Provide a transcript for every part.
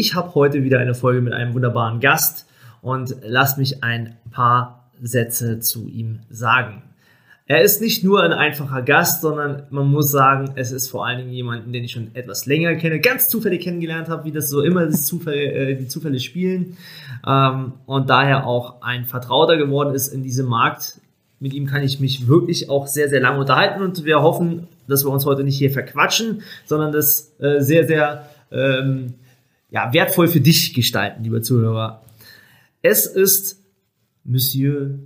Ich habe heute wieder eine Folge mit einem wunderbaren Gast und lass mich ein paar Sätze zu ihm sagen. Er ist nicht nur ein einfacher Gast, sondern man muss sagen, es ist vor allen Dingen jemanden, den ich schon etwas länger kenne, ganz zufällig kennengelernt habe, wie das so immer das Zufall, äh, die Zufälle spielen ähm, und daher auch ein Vertrauter geworden ist in diesem Markt. Mit ihm kann ich mich wirklich auch sehr, sehr lange unterhalten und wir hoffen, dass wir uns heute nicht hier verquatschen, sondern das äh, sehr, sehr ähm, ja, wertvoll für dich gestalten, lieber Zuhörer. Es ist Monsieur,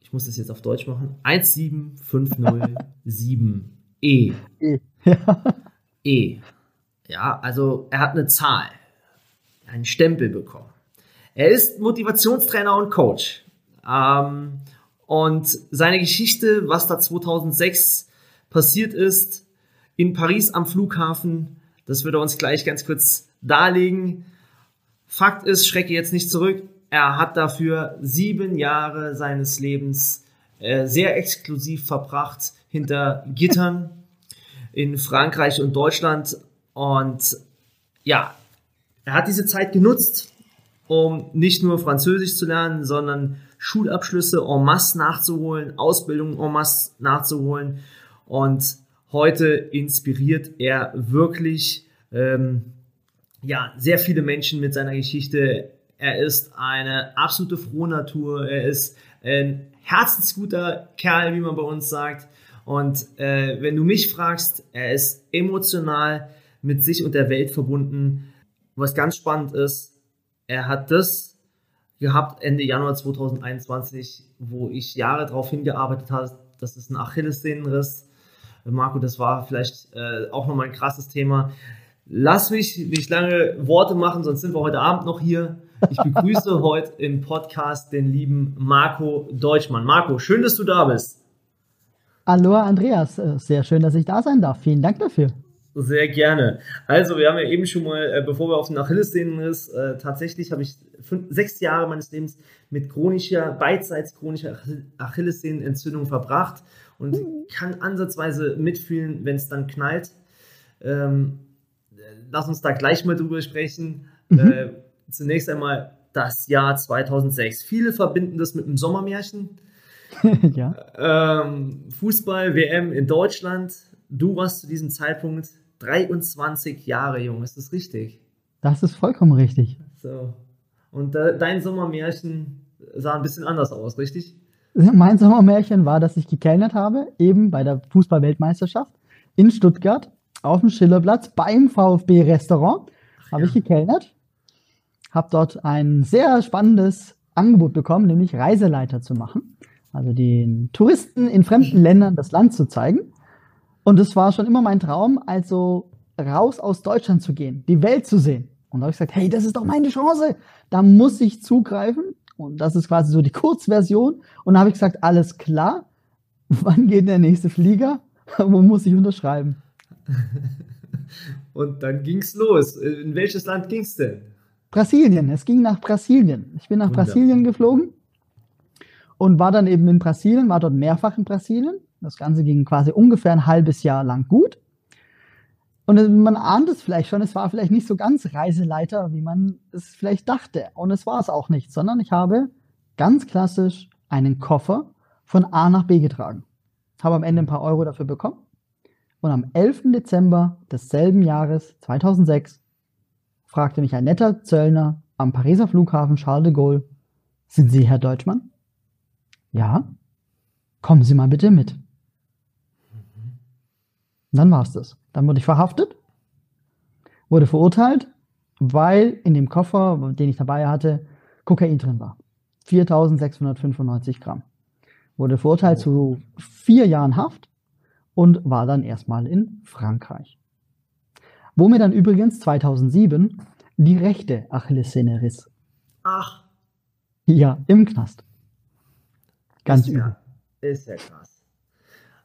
ich muss das jetzt auf Deutsch machen, 17507 E. E. e. Ja, also er hat eine Zahl, einen Stempel bekommen. Er ist Motivationstrainer und Coach. Ähm, und seine Geschichte, was da 2006 passiert ist, in Paris am Flughafen, das wird er uns gleich ganz kurz darlegen. Fakt ist, schrecke jetzt nicht zurück. Er hat dafür sieben Jahre seines Lebens äh, sehr exklusiv verbracht hinter Gittern in Frankreich und Deutschland. Und ja, er hat diese Zeit genutzt, um nicht nur Französisch zu lernen, sondern Schulabschlüsse en masse nachzuholen, Ausbildung en masse nachzuholen. Und heute inspiriert er wirklich ähm, ja, sehr viele Menschen mit seiner Geschichte. Er ist eine absolute Frohnatur. Er ist ein herzensguter Kerl, wie man bei uns sagt. Und äh, wenn du mich fragst, er ist emotional mit sich und der Welt verbunden. Was ganz spannend ist, er hat das gehabt Ende Januar 2021, wo ich Jahre darauf hingearbeitet habe. Das ist ein Achillessehnenriss. Marco, das war vielleicht äh, auch nochmal ein krasses Thema. Lass mich nicht lange Worte machen, sonst sind wir heute Abend noch hier. Ich begrüße heute im Podcast den lieben Marco Deutschmann. Marco, schön, dass du da bist. Hallo Andreas, äh, sehr schön, dass ich da sein darf. Vielen Dank dafür. Sehr gerne. Also, wir haben ja eben schon mal, äh, bevor wir auf den Achillessehnen äh, tatsächlich habe ich fünf, sechs Jahre meines Lebens mit chronischer, beidseits chronischer Achillessehnenentzündung verbracht und mhm. kann ansatzweise mitfühlen, wenn es dann knallt. Ähm, lass uns da gleich mal drüber sprechen. Mhm. Äh, zunächst einmal das Jahr 2006. Viele verbinden das mit einem Sommermärchen. ja. Ähm, Fußball, WM in Deutschland. Du warst zu diesem Zeitpunkt 23 Jahre jung, ist das richtig? Das ist vollkommen richtig. So. Und äh, dein Sommermärchen sah ein bisschen anders aus, richtig? Mein Sommermärchen war, dass ich gekellnert habe, eben bei der Fußball-Weltmeisterschaft in Stuttgart auf dem Schillerplatz beim VfB-Restaurant. Habe ich gekellnert. Habe dort ein sehr spannendes Angebot bekommen, nämlich Reiseleiter zu machen. Also den Touristen in fremden Ländern das Land zu zeigen. Und es war schon immer mein Traum, also raus aus Deutschland zu gehen, die Welt zu sehen. Und da habe ich gesagt, hey, das ist doch meine Chance. Da muss ich zugreifen. Und das ist quasi so die Kurzversion. Und da habe ich gesagt, alles klar. Wann geht der nächste Flieger? Wo muss ich unterschreiben? Und dann ging es los. In welches Land ging es denn? Brasilien. Es ging nach Brasilien. Ich bin nach Wunderbar. Brasilien geflogen und war dann eben in Brasilien, war dort mehrfach in Brasilien. Das Ganze ging quasi ungefähr ein halbes Jahr lang gut. Und man ahnt es vielleicht schon, es war vielleicht nicht so ganz Reiseleiter, wie man es vielleicht dachte. Und es war es auch nicht, sondern ich habe ganz klassisch einen Koffer von A nach B getragen. Habe am Ende ein paar Euro dafür bekommen und am 11. Dezember desselben Jahres 2006 fragte mich ein netter Zöllner am Pariser Flughafen Charles de Gaulle, sind Sie Herr Deutschmann? Ja. Kommen Sie mal bitte mit. Und dann war es das. Dann wurde ich verhaftet, wurde verurteilt, weil in dem Koffer, den ich dabei hatte, Kokain drin war. 4695 Gramm. Wurde verurteilt zu vier Jahren Haft und war dann erstmal in Frankreich. Wo mir dann übrigens 2007 die rechte Achillessehne riss. Ach. Ja, im Knast. Ganz ist übel. Ja, ist ja krass.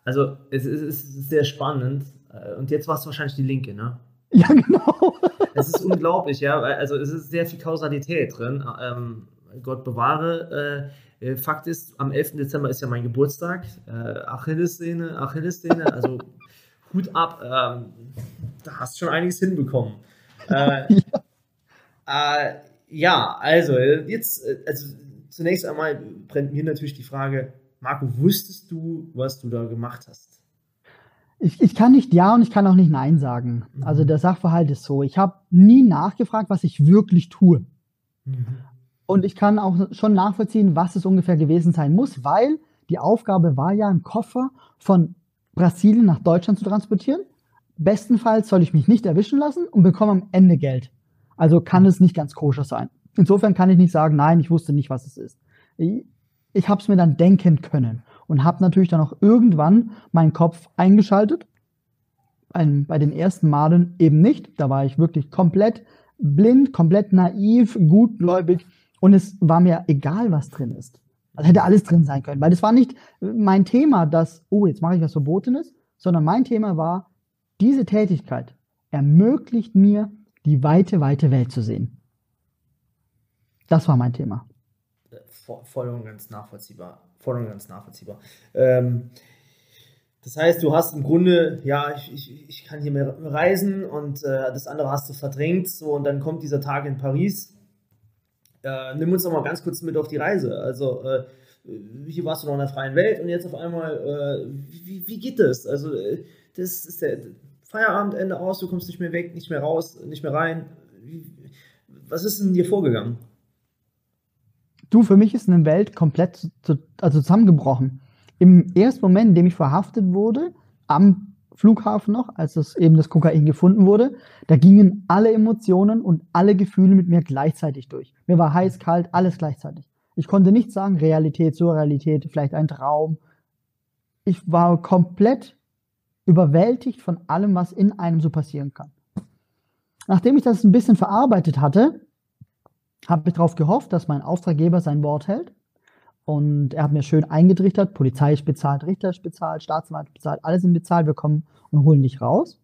Also, es ist, es ist sehr spannend. Äh, und jetzt war es wahrscheinlich die Linke, ne? Ja, genau. Es ist unglaublich, ja. Also, es ist sehr viel Kausalität drin. Ähm, Gott bewahre. Äh, äh Fakt ist, am 11. Dezember ist ja mein Geburtstag. Äh, Achillessehne, Achillessehne, also Hut ab. Ähm, da hast du schon einiges hinbekommen. Äh, ja. Äh, ja, also, jetzt, also zunächst einmal brennt mir natürlich die Frage, Marco, wusstest du, was du da gemacht hast? Ich, ich kann nicht Ja und ich kann auch nicht Nein sagen. Mhm. Also der Sachverhalt ist so. Ich habe nie nachgefragt, was ich wirklich tue. Mhm. Und ich kann auch schon nachvollziehen, was es ungefähr gewesen sein muss, weil die Aufgabe war ja, einen Koffer von Brasilien nach Deutschland zu transportieren. Bestenfalls soll ich mich nicht erwischen lassen und bekomme am Ende Geld. Also kann es nicht ganz koscher sein. Insofern kann ich nicht sagen, nein, ich wusste nicht, was es ist. Ich, habe es mir dann denken können und habe natürlich dann auch irgendwann meinen Kopf eingeschaltet. Ein, bei den ersten Malen eben nicht. Da war ich wirklich komplett blind, komplett naiv, gutgläubig und es war mir egal, was drin ist. Also hätte alles drin sein können, weil das war nicht mein Thema, dass, oh, jetzt mache ich was Verbotenes, sondern mein Thema war, diese Tätigkeit ermöglicht mir, die weite, weite Welt zu sehen. Das war mein Thema. Voll und ganz nachvollziehbar. Voll und ganz nachvollziehbar. Ähm, das heißt, du hast im Grunde, ja, ich, ich, ich kann hier mehr reisen und äh, das andere hast du verdrängt. So, und dann kommt dieser Tag in Paris. Äh, nimm uns noch mal ganz kurz mit auf die Reise. Also, äh, hier warst du noch in der freien Welt und jetzt auf einmal, äh, wie, wie geht das? Also, äh, das ist der Feierabendende aus, du kommst nicht mehr weg, nicht mehr raus, nicht mehr rein. Wie, was ist denn dir vorgegangen? Du, für mich ist eine Welt komplett zu, also zusammengebrochen. Im ersten Moment, in dem ich verhaftet wurde, am Flughafen noch, als das eben das Kokain gefunden wurde, da gingen alle Emotionen und alle Gefühle mit mir gleichzeitig durch. Mir war heiß, kalt, alles gleichzeitig. Ich konnte nicht sagen, Realität, Surrealität, vielleicht ein Traum. Ich war komplett überwältigt von allem, was in einem so passieren kann. Nachdem ich das ein bisschen verarbeitet hatte, habe ich darauf gehofft, dass mein Auftraggeber sein Wort hält. Und er hat mir schön eingetrichtert, Polizei ist bezahlt, Richter ist bezahlt, Staatsanwalt bezahlt, alle sind bezahlt, wir kommen und holen dich raus.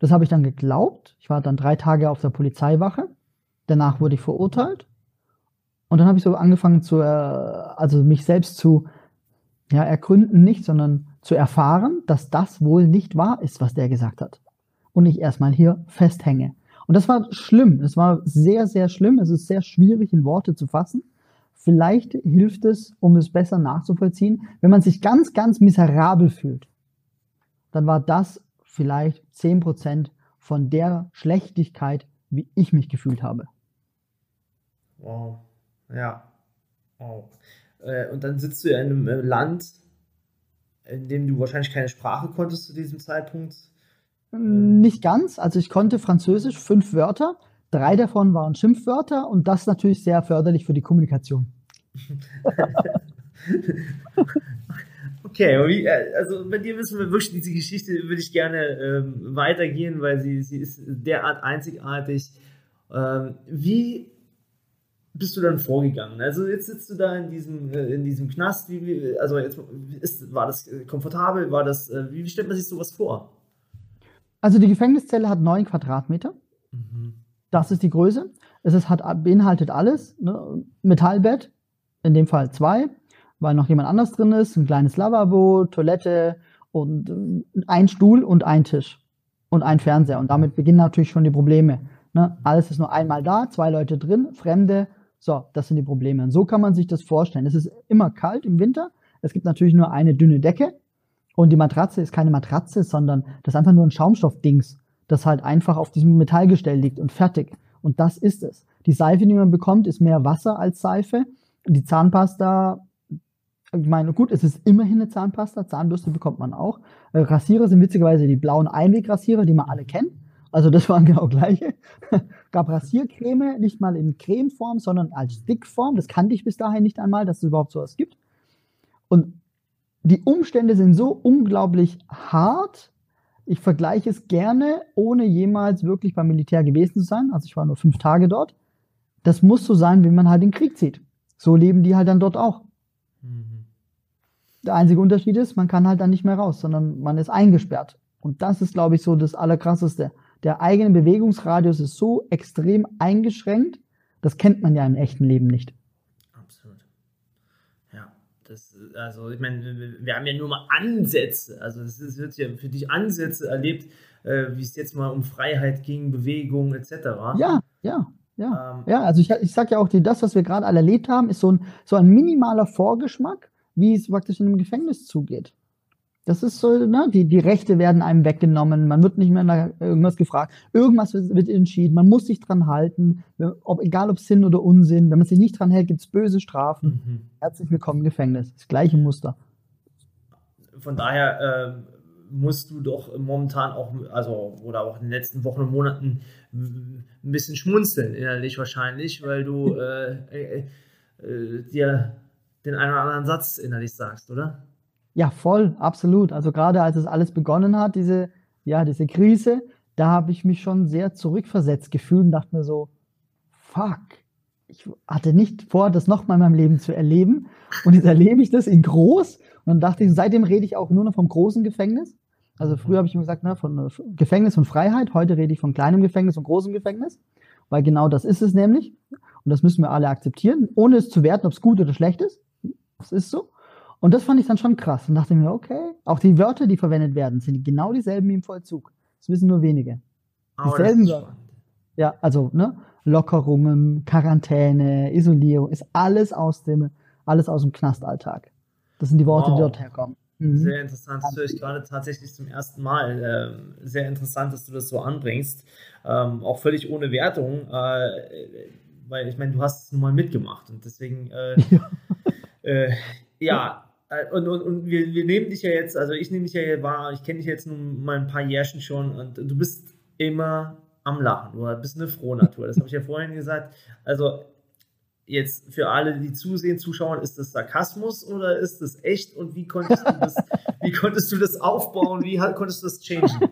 Das habe ich dann geglaubt. Ich war dann drei Tage auf der Polizeiwache. Danach wurde ich verurteilt. Und dann habe ich so angefangen zu, äh, also mich selbst zu, ja, ergründen nicht, sondern zu erfahren, dass das wohl nicht wahr ist, was der gesagt hat. Und ich erstmal hier festhänge. Und das war schlimm. Es war sehr, sehr schlimm. Es ist sehr schwierig in Worte zu fassen. Vielleicht hilft es, um es besser nachzuvollziehen, wenn man sich ganz, ganz miserabel fühlt. Dann war das vielleicht zehn Prozent von der Schlechtigkeit, wie ich mich gefühlt habe. Wow. Ja. Wow. Äh, und dann sitzt du ja in einem äh, Land, in dem du wahrscheinlich keine Sprache konntest zu diesem Zeitpunkt. Nicht ganz. Also ich konnte Französisch fünf Wörter. Drei davon waren Schimpfwörter und das natürlich sehr förderlich für die Kommunikation. okay, äh, also bei dir wissen wir wirklich, diese Geschichte würde ich gerne ähm, weitergehen, weil sie, sie ist derart einzigartig. Ähm, wie bist du dann vorgegangen? Also jetzt sitzt du da in diesem, äh, in diesem Knast, wie, also jetzt ist, war das komfortabel, war das, äh, wie stellt man sich sowas vor? Also die Gefängniszelle hat neun Quadratmeter. Mhm. Das ist die Größe. Es ist, hat, beinhaltet alles. Ne? Metallbett, in dem Fall zwei, weil noch jemand anders drin ist, ein kleines Lavabo, Toilette und äh, ein Stuhl und ein Tisch und ein Fernseher. Und damit beginnen natürlich schon die Probleme. Ne? Alles ist nur einmal da, zwei Leute drin, Fremde. So, das sind die Probleme. Und so kann man sich das vorstellen. Es ist immer kalt im Winter. Es gibt natürlich nur eine dünne Decke. Und die Matratze ist keine Matratze, sondern das ist einfach nur ein Schaumstoffdings, das halt einfach auf diesem Metallgestell liegt und fertig. Und das ist es. Die Seife, die man bekommt, ist mehr Wasser als Seife. Die Zahnpasta, ich meine, gut, es ist immerhin eine Zahnpasta. Zahnbürste bekommt man auch. Äh, Rasierer sind witzigerweise die blauen Einwegrasierer, die man alle kennt. Also das waren genau gleiche. Gab Rasiercreme, nicht mal in Cremeform, sondern als Stickform. Das kannte ich bis dahin nicht einmal, dass es überhaupt sowas gibt. Und die Umstände sind so unglaublich hart. Ich vergleiche es gerne, ohne jemals wirklich beim Militär gewesen zu sein. Also ich war nur fünf Tage dort. das muss so sein, wie man halt den Krieg zieht. So leben die halt dann dort auch. Mhm. Der einzige Unterschied ist, man kann halt dann nicht mehr raus, sondern man ist eingesperrt. Und das ist, glaube ich, so das Allerkrasseste. Der eigene Bewegungsradius ist so extrem eingeschränkt, das kennt man ja im echten Leben nicht. Das, also ich meine, wir haben ja nur mal Ansätze, also es wird ja für dich Ansätze erlebt, äh, wie es jetzt mal um Freiheit ging, Bewegung etc. Ja, ja. Ja, ähm, ja also ich, ich sage ja auch, die, das, was wir gerade alle erlebt haben, ist so ein, so ein minimaler Vorgeschmack, wie es praktisch in einem Gefängnis zugeht. Das ist so, ne, die, die Rechte werden einem weggenommen, man wird nicht mehr nach irgendwas gefragt, irgendwas wird, entschieden, man muss sich dran halten, ob, egal ob Sinn oder Unsinn, wenn man sich nicht dran hält, gibt es böse Strafen. Mhm. Herzlich willkommen im Gefängnis. Das gleiche Muster. Von daher äh, musst du doch momentan auch, also oder auch in den letzten Wochen und Monaten ein bisschen schmunzeln innerlich wahrscheinlich, weil du äh, äh, äh, dir den einen oder anderen Satz innerlich sagst, oder? Ja, voll, absolut. Also gerade als es alles begonnen hat, diese, ja, diese Krise, da habe ich mich schon sehr zurückversetzt gefühlt und dachte mir so, fuck, ich hatte nicht vor, das nochmal in meinem Leben zu erleben. Und jetzt erlebe ich das in groß. Und dann dachte ich, seitdem rede ich auch nur noch vom großen Gefängnis. Also früher habe ich immer gesagt, ne, von äh, Gefängnis und Freiheit. Heute rede ich von kleinem Gefängnis und großem Gefängnis. Weil genau das ist es nämlich. Und das müssen wir alle akzeptieren, ohne es zu werten, ob es gut oder schlecht ist. Das ist so. Und das fand ich dann schon krass und dachte mir, okay, auch die Wörter, die verwendet werden, sind genau dieselben wie im Vollzug. Das wissen nur wenige. Oh, dieselben Wörter. Ja, also, ne? Lockerungen, Quarantäne, Isolierung, ist alles aus dem, alles aus dem Knastalltag. Das sind die Worte, wow. die dort herkommen. Mhm. Sehr interessant, das höre ich gerade tatsächlich zum ersten Mal. Ähm, sehr interessant, dass du das so anbringst. Ähm, auch völlig ohne Wertung, äh, weil ich meine, du hast es nun mal mitgemacht und deswegen, äh, ja. Äh, ja, und, und, und wir, wir nehmen dich ja jetzt, also ich nehme dich ja wahr, ich kenne dich jetzt nun mal ein paar Jährchen schon und du bist immer am Lachen. Du bist eine Frohnatur. Das habe ich ja vorhin gesagt. Also jetzt für alle, die zusehen, zuschauen, ist das Sarkasmus oder ist das echt und wie konntest du das, wie konntest du das aufbauen? Wie konntest du das changen?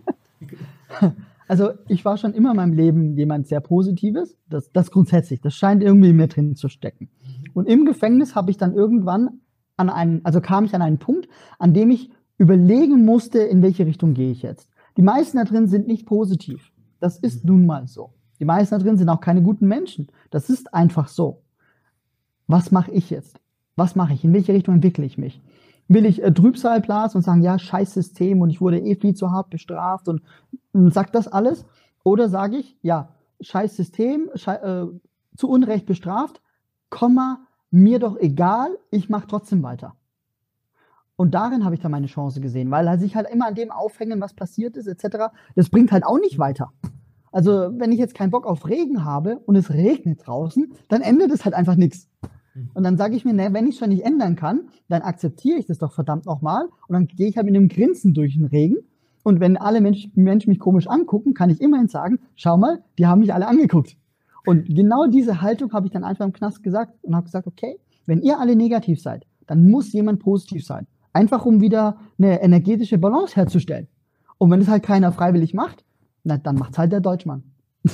Also ich war schon immer in meinem Leben jemand sehr Positives. Das, das grundsätzlich. Das scheint irgendwie mir drin zu stecken. Und im Gefängnis habe ich dann irgendwann an einen, also kam ich an einen Punkt, an dem ich überlegen musste, in welche Richtung gehe ich jetzt. Die meisten da drin sind nicht positiv. Das ist mhm. nun mal so. Die meisten da drin sind auch keine guten Menschen. Das ist einfach so. Was mache ich jetzt? Was mache ich? In welche Richtung entwickle ich mich? Will ich äh, Trübsal blasen und sagen, ja, scheiß System und ich wurde eh viel zu hart bestraft und, und sagt das alles? Oder sage ich, ja, scheiß System, schei äh, zu Unrecht bestraft, Komma, mir doch egal, ich mache trotzdem weiter. Und darin habe ich dann meine Chance gesehen, weil sich halt immer an dem aufhängen, was passiert ist, etc., das bringt halt auch nicht weiter. Also, wenn ich jetzt keinen Bock auf Regen habe und es regnet draußen, dann endet es halt einfach nichts. Und dann sage ich mir, ne, wenn ich es schon nicht ändern kann, dann akzeptiere ich das doch verdammt nochmal und dann gehe ich halt mit einem Grinsen durch den Regen. Und wenn alle Mensch, Menschen mich komisch angucken, kann ich immerhin sagen, schau mal, die haben mich alle angeguckt. Und genau diese Haltung habe ich dann einfach im Knast gesagt und habe gesagt, okay, wenn ihr alle negativ seid, dann muss jemand positiv sein. Einfach um wieder eine energetische Balance herzustellen. Und wenn es halt keiner freiwillig macht, na, dann macht es halt der Deutschmann.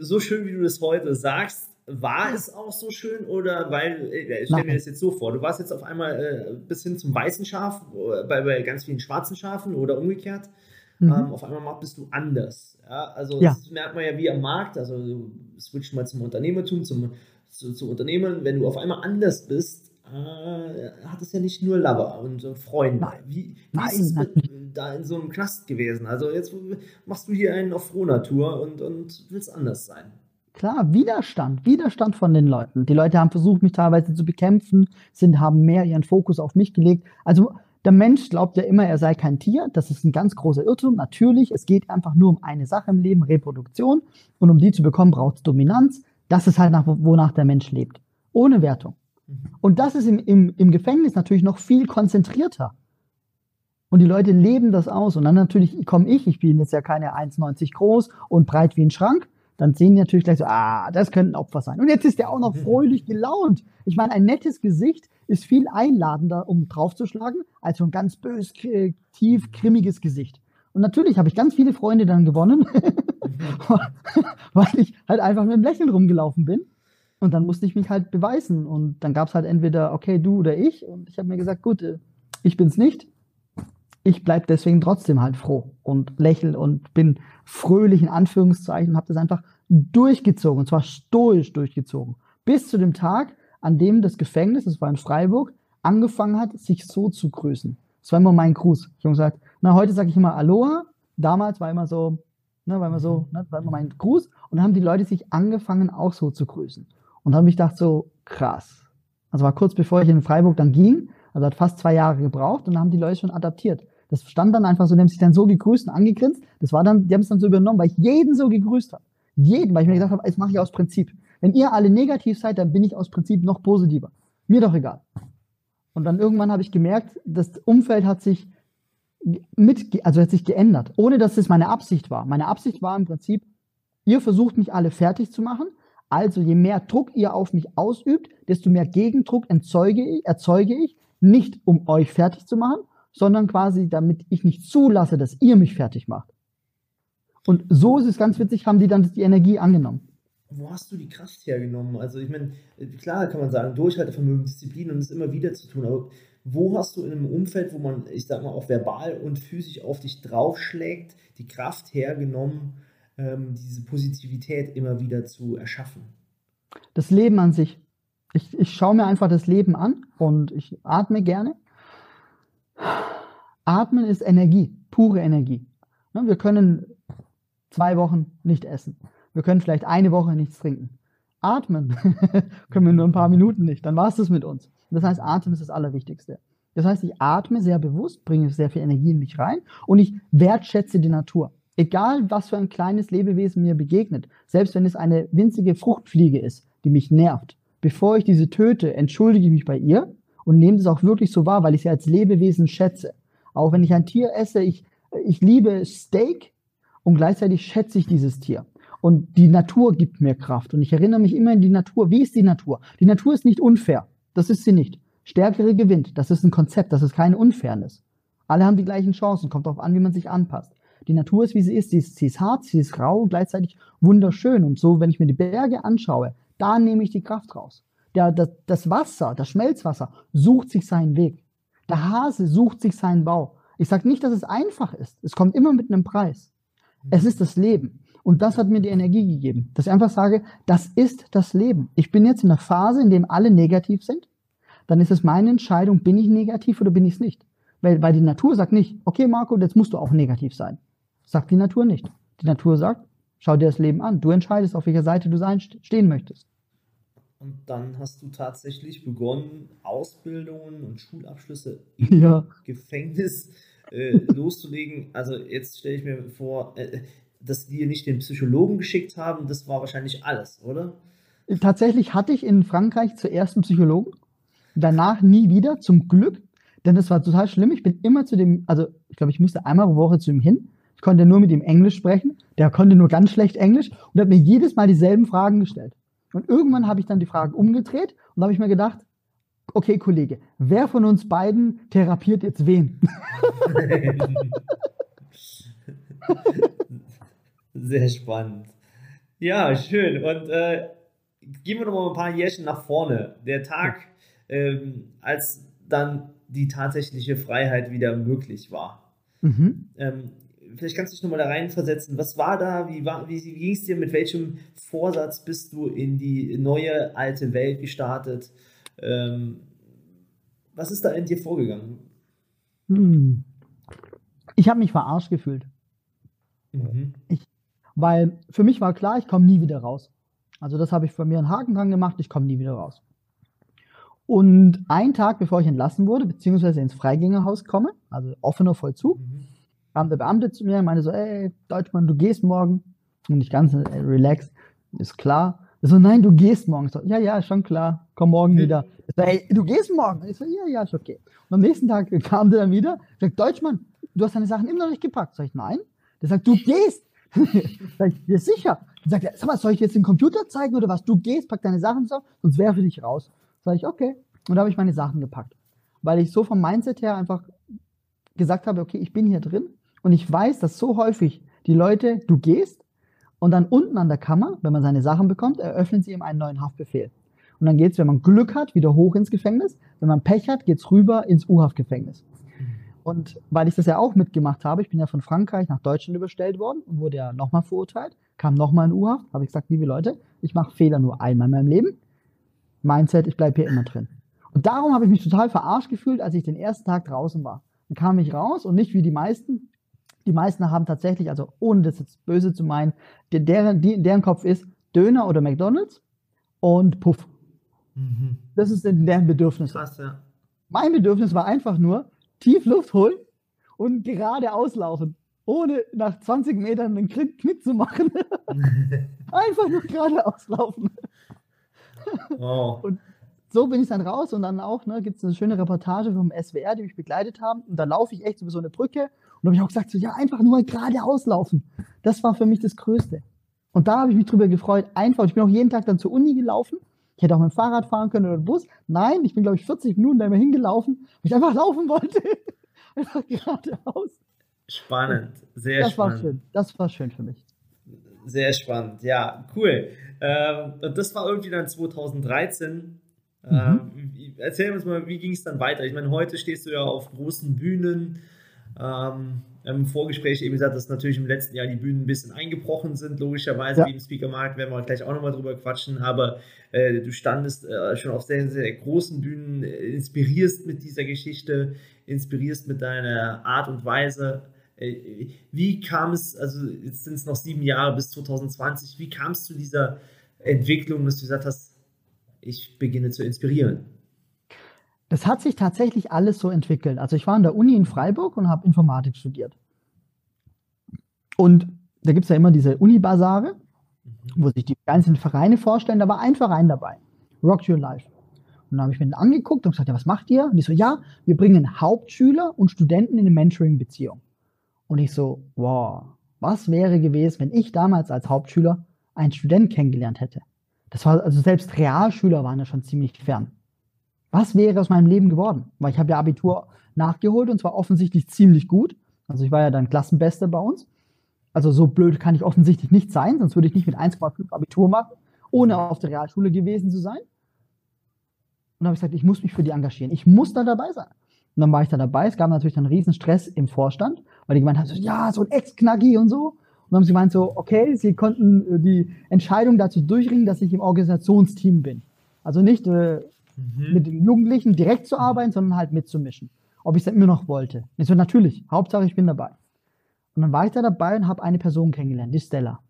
so schön, wie du das heute sagst, war es auch so schön oder weil, äh, ich stelle mir das jetzt so vor, du warst jetzt auf einmal äh, bis hin zum weißen Schaf, äh, bei, bei ganz vielen schwarzen Schafen oder umgekehrt Mhm. Ähm, auf einmal bist du anders. Ja? Also ja. das merkt man ja wie am Markt. Also du switcht mal zum Unternehmertum, zum, zu, zu Unternehmen. Wenn du auf einmal anders bist, äh, hat es ja nicht nur Lover und äh, Freunde. Nein. Wie, wie ist es mit, da in so einem Knast gewesen? Also jetzt machst du hier einen auf Frohnatur und, und willst anders sein. Klar, Widerstand, Widerstand von den Leuten. Die Leute haben versucht, mich teilweise zu bekämpfen, sind, haben mehr ihren Fokus auf mich gelegt. Also der Mensch glaubt ja immer, er sei kein Tier. Das ist ein ganz großer Irrtum. Natürlich, es geht einfach nur um eine Sache im Leben, Reproduktion. Und um die zu bekommen, braucht es Dominanz. Das ist halt nach, wonach der Mensch lebt. Ohne Wertung. Mhm. Und das ist im, im, im Gefängnis natürlich noch viel konzentrierter. Und die Leute leben das aus. Und dann natürlich komme ich, ich bin jetzt ja keine 1,90 groß und breit wie ein Schrank, dann sehen die natürlich gleich so, ah, das könnte ein Opfer sein. Und jetzt ist der auch noch fröhlich gelaunt. Ich meine, ein nettes Gesicht ist viel einladender, um draufzuschlagen, als so ein ganz bös, tief, grimmiges Gesicht. Und natürlich habe ich ganz viele Freunde dann gewonnen. weil ich halt einfach mit dem Lächeln rumgelaufen bin. Und dann musste ich mich halt beweisen. Und dann gab es halt entweder, okay, du oder ich. Und ich habe mir gesagt, gut, äh, ich bin's nicht. Ich bleib deswegen trotzdem halt froh und lächel und bin fröhlich in Anführungszeichen und habe das einfach durchgezogen. Und zwar stoisch durchgezogen. Bis zu dem Tag, an dem das Gefängnis, das war in Freiburg, angefangen hat, sich so zu grüßen. Das war immer mein Gruß. Ich habe gesagt, na, heute sage ich immer Aloha. Damals war immer so, ne, war immer so, ne, war immer mein Gruß. Und dann haben die Leute sich angefangen, auch so zu grüßen. Und habe ich gedacht, so krass. Also war kurz bevor ich in Freiburg dann ging, also hat fast zwei Jahre gebraucht und dann haben die Leute schon adaptiert. Das stand dann einfach so, die haben sich dann so gegrüßt und angegrinst. Das war dann, die haben es dann so übernommen, weil ich jeden so gegrüßt habe. Jeden, weil ich mir gesagt habe, das mache ich aus Prinzip. Wenn ihr alle negativ seid, dann bin ich aus Prinzip noch positiver. Mir doch egal. Und dann irgendwann habe ich gemerkt, das Umfeld hat sich mit, also hat sich geändert, ohne dass es meine Absicht war. Meine Absicht war im Prinzip, ihr versucht mich alle fertig zu machen, also je mehr Druck ihr auf mich ausübt, desto mehr Gegendruck erzeuge ich, erzeuge ich, nicht um euch fertig zu machen, sondern quasi damit ich nicht zulasse, dass ihr mich fertig macht. Und so ist es ganz witzig, haben die dann die Energie angenommen. Wo hast du die Kraft hergenommen? Also ich meine, klar kann man sagen, Durchhaltevermögen, Disziplin und es immer wieder zu tun, aber wo hast du in einem Umfeld, wo man, ich sag mal, auch verbal und physisch auf dich draufschlägt, die Kraft hergenommen, ähm, diese Positivität immer wieder zu erschaffen? Das Leben an sich. Ich, ich schaue mir einfach das Leben an und ich atme gerne. Atmen ist Energie, pure Energie. Ne, wir können zwei Wochen nicht essen. Wir können vielleicht eine Woche nichts trinken. Atmen können wir nur ein paar Minuten nicht. Dann war es das mit uns. Das heißt, Atmen ist das Allerwichtigste. Das heißt, ich atme sehr bewusst, bringe sehr viel Energie in mich rein und ich wertschätze die Natur. Egal, was für ein kleines Lebewesen mir begegnet, selbst wenn es eine winzige Fruchtfliege ist, die mich nervt, bevor ich diese töte, entschuldige ich mich bei ihr und nehme es auch wirklich so wahr, weil ich sie als Lebewesen schätze. Auch wenn ich ein Tier esse, ich, ich liebe Steak und gleichzeitig schätze ich dieses Tier. Und die Natur gibt mir Kraft. Und ich erinnere mich immer an die Natur. Wie ist die Natur? Die Natur ist nicht unfair. Das ist sie nicht. Stärkere gewinnt. Das ist ein Konzept. Das ist keine Unfairness. Alle haben die gleichen Chancen. Kommt darauf an, wie man sich anpasst. Die Natur ist, wie sie ist. Sie ist, sie ist hart, sie ist rau und gleichzeitig wunderschön. Und so, wenn ich mir die Berge anschaue, da nehme ich die Kraft raus. Der, das, das Wasser, das Schmelzwasser, sucht sich seinen Weg. Der Hase sucht sich seinen Bau. Ich sage nicht, dass es einfach ist. Es kommt immer mit einem Preis. Es ist das Leben. Und das hat mir die Energie gegeben, dass ich einfach sage, das ist das Leben. Ich bin jetzt in einer Phase, in der alle negativ sind. Dann ist es meine Entscheidung, bin ich negativ oder bin ich es nicht? Weil, weil die Natur sagt nicht, okay Marco, jetzt musst du auch negativ sein. Sagt die Natur nicht. Die Natur sagt, schau dir das Leben an. Du entscheidest, auf welcher Seite du sein, stehen möchtest. Und dann hast du tatsächlich begonnen, Ausbildungen und Schulabschlüsse im ja. Gefängnis äh, loszulegen. Also jetzt stelle ich mir vor, äh, dass die nicht den Psychologen geschickt haben, das war wahrscheinlich alles, oder? Tatsächlich hatte ich in Frankreich zuerst einen Psychologen, danach nie wieder, zum Glück, denn das war total schlimm. Ich bin immer zu dem, also ich glaube, ich musste einmal pro Woche zu ihm hin. Ich konnte nur mit ihm Englisch sprechen. Der konnte nur ganz schlecht Englisch und hat mir jedes Mal dieselben Fragen gestellt. Und irgendwann habe ich dann die Frage umgedreht und da habe ich mir gedacht, okay, Kollege, wer von uns beiden therapiert jetzt wen? Sehr spannend. Ja, schön. Und äh, gehen wir noch mal ein paar Jährchen nach vorne. Der Tag, ähm, als dann die tatsächliche Freiheit wieder möglich war. Mhm. Ähm, vielleicht kannst du dich nochmal da reinversetzen. Was war da? Wie, wie, wie ging es dir? Mit welchem Vorsatz bist du in die neue, alte Welt gestartet? Ähm, was ist da in dir vorgegangen? Hm. Ich habe mich verarscht gefühlt. Mhm. Ich, weil für mich war klar, ich komme nie wieder raus. Also das habe ich von mir einen Haken dran gemacht, ich komme nie wieder raus. Und einen Tag, bevor ich entlassen wurde, beziehungsweise ins Freigängerhaus komme, also offener Vollzug, mhm. Kam der Beamte zu mir und meinte so, ey, Deutschmann, du gehst morgen. Und ich ganz äh, relaxed, ist klar. Ich so, nein, du gehst morgen. Ich so, ja, ja, schon klar, komm morgen wieder. Ich so, hey, du gehst morgen. Ich so, ja, ja, ist okay. Und am nächsten Tag kam der dann wieder, sagt, Deutschmann, du hast deine Sachen immer noch nicht gepackt. Sag ich, nein. Der sagt, du gehst. sag ich, ja, sicher. Dann sagt sag mal, soll ich jetzt den Computer zeigen oder was? Du gehst, pack deine Sachen so, sonst werfe dich raus. Sag ich, okay. Und da habe ich meine Sachen gepackt. Weil ich so vom Mindset her einfach gesagt habe, okay, ich bin hier drin und ich weiß, dass so häufig die Leute, du gehst Und dann unten an der Kammer, wenn man seine Sachen bekommt, eröffnen sie ihm einen neuen Haftbefehl. Und dann geht's, wenn man Glück hat, wieder hoch ins Gefängnis. Wenn man Pech hat, geht's rüber ins U-Haftgefängnis. Und weil ich das ja auch mitgemacht habe, ich bin ja von Frankreich nach Deutschland überstellt worden und wurde ja nochmal verurteilt, kam nochmal in U-Haft, habe ich gesagt, liebe Leute, ich mache Fehler nur einmal in meinem Leben. Mindset, ich bleibe hier immer drin. Und darum habe ich mich total verarscht gefühlt, als ich den ersten Tag draußen war. Dann kam ich raus und nicht wie die meisten. Die meisten haben tatsächlich, also ohne das jetzt böse zu meinen, deren, deren Kopf ist Döner oder McDonalds und Puff. Mhm. Das ist deren Bedürfnis. Krass, ja. Mein Bedürfnis war einfach nur tief Luft holen und gerade auslaufen, ohne nach 20 Metern einen Knick zu machen. einfach nur gerade auslaufen. Wow. Und so bin ich dann raus und dann auch, ne, gibt es eine schöne Reportage vom SWR, die mich begleitet haben. Und da laufe ich echt über so eine Brücke und habe ich auch gesagt, so, ja, einfach nur gerade auslaufen. Das war für mich das Größte. Und da habe ich mich drüber gefreut, einfach. Ich bin auch jeden Tag dann zur Uni gelaufen. Ich hätte auch mit dem Fahrrad fahren können oder mit dem Bus. Nein, ich bin, glaube ich, 40 Minuten da immer hingelaufen, weil ich einfach laufen wollte. einfach geradeaus. Spannend, sehr das spannend. War schön. Das war schön für mich. Sehr spannend, ja, cool. Ähm, das war irgendwie dann 2013. Mhm. Ähm, erzähl uns mal, wie ging es dann weiter? Ich meine, heute stehst du ja auf großen Bühnen. Ähm, im Vorgespräch eben gesagt, dass natürlich im letzten Jahr die Bühnen ein bisschen eingebrochen sind, logischerweise, ja. wie im Speakermarkt, werden wir gleich auch nochmal drüber quatschen, aber äh, du standest äh, schon auf sehr, sehr großen Bühnen, äh, inspirierst mit dieser Geschichte, inspirierst mit deiner Art und Weise. Äh, wie kam es, also jetzt sind es noch sieben Jahre bis 2020, wie kam es zu dieser Entwicklung, dass du gesagt hast, ich beginne zu inspirieren? Das hat sich tatsächlich alles so entwickelt. Also ich war an der Uni in Freiburg und habe Informatik studiert. Und da gibt es ja immer diese Uni-Basare, mhm. wo sich die ganzen Vereine vorstellen. Da war ein Verein dabei, Rock Your Life. Und dann habe ich mir den angeguckt und gesagt, ja, was macht ihr? Und die so, ja, wir bringen Hauptschüler und Studenten in eine Mentoring-Beziehung. Und ich so, wow, was wäre gewesen, wenn ich damals als Hauptschüler einen Student kennengelernt hätte? Das war, also selbst Realschüler waren ja schon ziemlich fern. Was wäre aus meinem Leben geworden? Weil ich habe ja Abitur nachgeholt und zwar offensichtlich ziemlich gut. Also ich war ja dann Klassenbester bei uns. Also so blöd kann ich offensichtlich nicht sein, sonst würde ich nicht mit 1,5 Abitur machen, ohne auf der Realschule gewesen zu sein. Und habe ich gesagt, ich muss mich für die engagieren. Ich muss da dabei sein. Und dann war ich da dabei. Es gab natürlich dann riesen Stress im Vorstand, weil die gemeint haben, so, ja, so ein Ex-Knacki und so. Und dann haben sie gemeint so, okay, sie konnten äh, die Entscheidung dazu durchringen, dass ich im Organisationsteam bin. Also nicht äh, mhm. mit den Jugendlichen direkt zu arbeiten, sondern halt mitzumischen. Ob ich es dann immer noch wollte. Ich so, natürlich, Hauptsache ich bin dabei. Und dann war ich da dabei und habe eine Person kennengelernt, die Stella.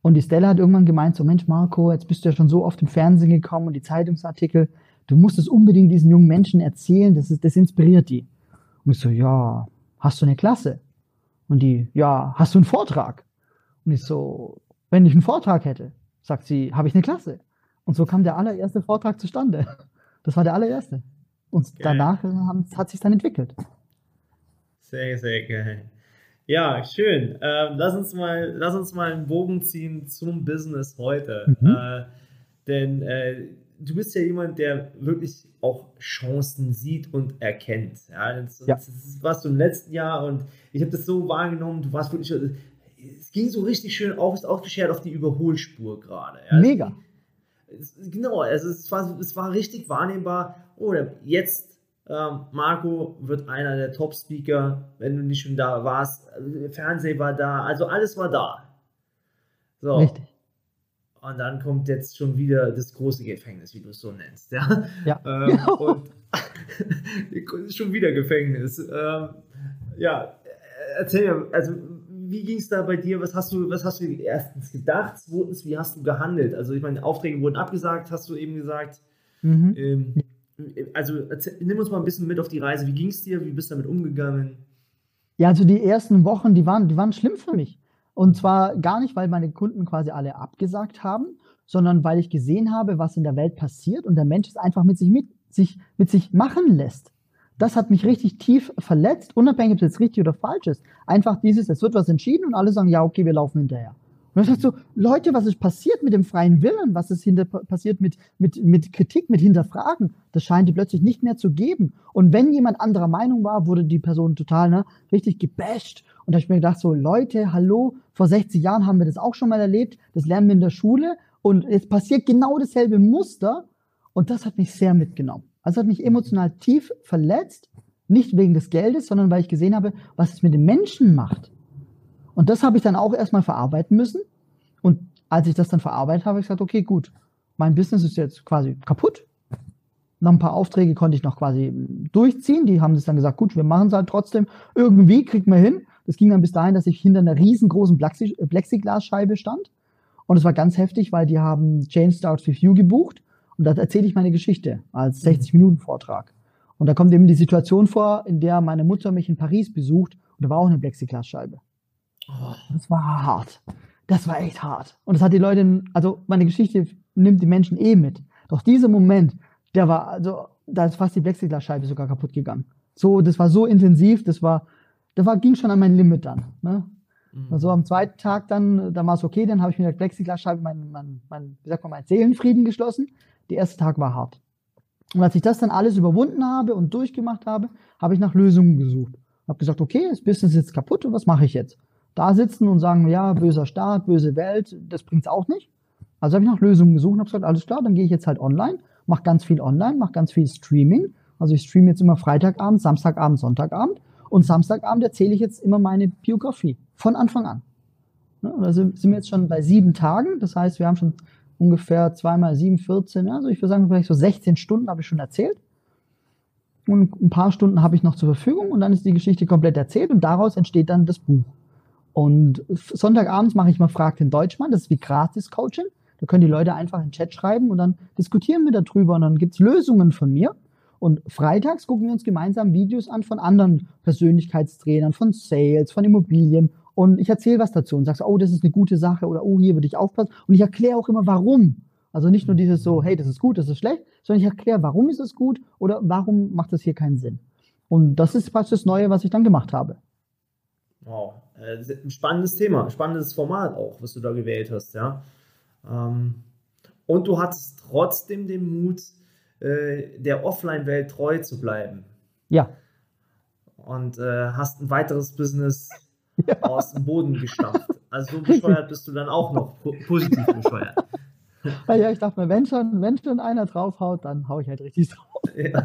Und die Stella hat irgendwann gemeint, so Mensch Marco, jetzt bist du ja schon so oft im Fernsehen gekommen und die Zeitungsartikel, du musst es unbedingt diesen jungen Menschen erzählen, das, ist, das inspiriert die. Und ich so, ja, hast du eine Klasse? Und die, ja, hast du einen Vortrag? Und ich so, wenn ich einen Vortrag hätte, sagt sie, habe ich eine Klasse? Und so kam der allererste Vortrag zustande. Das war der allererste. Und geil. danach hat sich dann entwickelt. Sehr, sehr geil. Ja, schön. Ähm, lass, uns mal, lass uns mal einen Bogen ziehen zum Business heute. Mhm. Äh, denn äh, du bist ja jemand, der wirklich auch Chancen sieht und erkennt. Ja, das, ja. das warst du im letzten Jahr und ich habe das so wahrgenommen, du warst wirklich, es ging so richtig schön auf, aufgeschert auf die Überholspur gerade. Ja. Mega genau, also es war, es war richtig wahrnehmbar, oh, jetzt ähm, Marco wird einer der Top-Speaker, wenn du nicht schon da warst, Fernsehen war da, also alles war da. So. Richtig. Und dann kommt jetzt schon wieder das große Gefängnis, wie du es so nennst. Ja. ja. Ähm, und schon wieder Gefängnis. Ähm, ja, erzähl mir, also wie ging es da bei dir? Was hast du, was hast du erstens gedacht? Zweitens, wie hast du gehandelt? Also ich meine, Aufträge wurden abgesagt, hast du eben gesagt. Mhm. Ähm, also erzähl, nimm uns mal ein bisschen mit auf die Reise. Wie ging es dir? Wie bist du damit umgegangen? Ja, also die ersten Wochen, die waren, die waren schlimm für mich. Und zwar gar nicht, weil meine Kunden quasi alle abgesagt haben, sondern weil ich gesehen habe, was in der Welt passiert und der Mensch es einfach mit sich, mit sich, mit sich machen lässt. Das hat mich richtig tief verletzt, unabhängig, ob es jetzt richtig oder falsch ist. Einfach dieses, es wird was entschieden und alle sagen, ja, okay, wir laufen hinterher. Und ich sage so, Leute, was ist passiert mit dem freien Willen? Was ist hinter, passiert mit, mit, mit Kritik, mit Hinterfragen? Das scheint plötzlich nicht mehr zu geben. Und wenn jemand anderer Meinung war, wurde die Person total ne, richtig gebasht. Und da habe ich mir gedacht, so, Leute, hallo, Vor 60 Jahren haben wir das auch schon mal erlebt. Das lernen wir in der Schule. Und jetzt passiert genau dasselbe Muster. Und das hat mich sehr mitgenommen. Also hat mich emotional tief verletzt. Nicht wegen des Geldes, sondern weil ich gesehen habe, was es mit den Menschen macht. Und das habe ich dann auch erstmal verarbeiten müssen. Und als ich das dann verarbeitet habe, habe ich gesagt, okay, gut, mein Business ist jetzt quasi kaputt. Noch ein paar Aufträge konnte ich noch quasi durchziehen. Die haben das dann gesagt, gut, wir machen es halt trotzdem. Irgendwie kriegt man hin. Das ging dann bis dahin, dass ich hinter einer riesengroßen Plexiglasscheibe stand. Und es war ganz heftig, weil die haben Jane Starts with You gebucht. Und da erzähle ich meine Geschichte als 60-Minuten-Vortrag. Und da kommt eben die Situation vor, in der meine Mutter mich in Paris besucht. Und da war auch eine Plexiglasscheibe. Oh. Das war hart. Das war echt hart. Und das hat die Leute, also meine Geschichte nimmt die Menschen eh mit. Doch dieser Moment, der war, also, da ist fast die Plexiglasscheibe sogar kaputt gegangen. So, das war so intensiv, das war, das war, ging schon an mein Limit dann. Ne? Mhm. Also am zweiten Tag dann, da war es okay, dann habe ich mit der Plexiglasscheibe mein, mein, mein, wie sagt man, meinen Seelenfrieden geschlossen. Der erste Tag war hart. Und als ich das dann alles überwunden habe und durchgemacht habe, habe ich nach Lösungen gesucht. Habe gesagt, okay, das Business ist jetzt kaputt und was mache ich jetzt? Da sitzen und sagen, ja, böser Staat, böse Welt, das bringt's auch nicht. Also habe ich nach Lösungen gesucht und habe gesagt, alles klar, dann gehe ich jetzt halt online, mache ganz viel online, mache ganz viel Streaming. Also ich streame jetzt immer Freitagabend, Samstagabend, Sonntagabend. Und Samstagabend erzähle ich jetzt immer meine Biografie von Anfang an. Also sind wir jetzt schon bei sieben Tagen. Das heißt, wir haben schon ungefähr zweimal sieben, 14, also ich würde sagen, vielleicht so 16 Stunden habe ich schon erzählt. Und ein paar Stunden habe ich noch zur Verfügung und dann ist die Geschichte komplett erzählt und daraus entsteht dann das Buch. Und Sonntagabends mache ich mal Fragt den Deutschmann, das ist wie Gratis-Coaching. Da können die Leute einfach in den Chat schreiben und dann diskutieren wir darüber und dann gibt es Lösungen von mir. Und freitags gucken wir uns gemeinsam Videos an von anderen Persönlichkeitstrainern, von Sales, von Immobilien. Und ich erzähle was dazu und sage, oh, das ist eine gute Sache oder oh, hier würde ich aufpassen. Und ich erkläre auch immer, warum. Also nicht nur dieses so, hey, das ist gut, das ist schlecht, sondern ich erkläre, warum ist es gut oder warum macht das hier keinen Sinn. Und das ist fast das Neue, was ich dann gemacht habe. Wow, äh, ein spannendes Thema, spannendes Format auch, was du da gewählt hast, ja. Ähm, und du hattest trotzdem den Mut, äh, der Offline-Welt treu zu bleiben. Ja. Und äh, hast ein weiteres Business ja. aus dem Boden gestampft. Also so bescheuert bist du dann auch noch positiv bescheuert. Ja, ich dachte mir, wenn schon, wenn schon einer draufhaut, dann hau ich halt richtig drauf. Ja.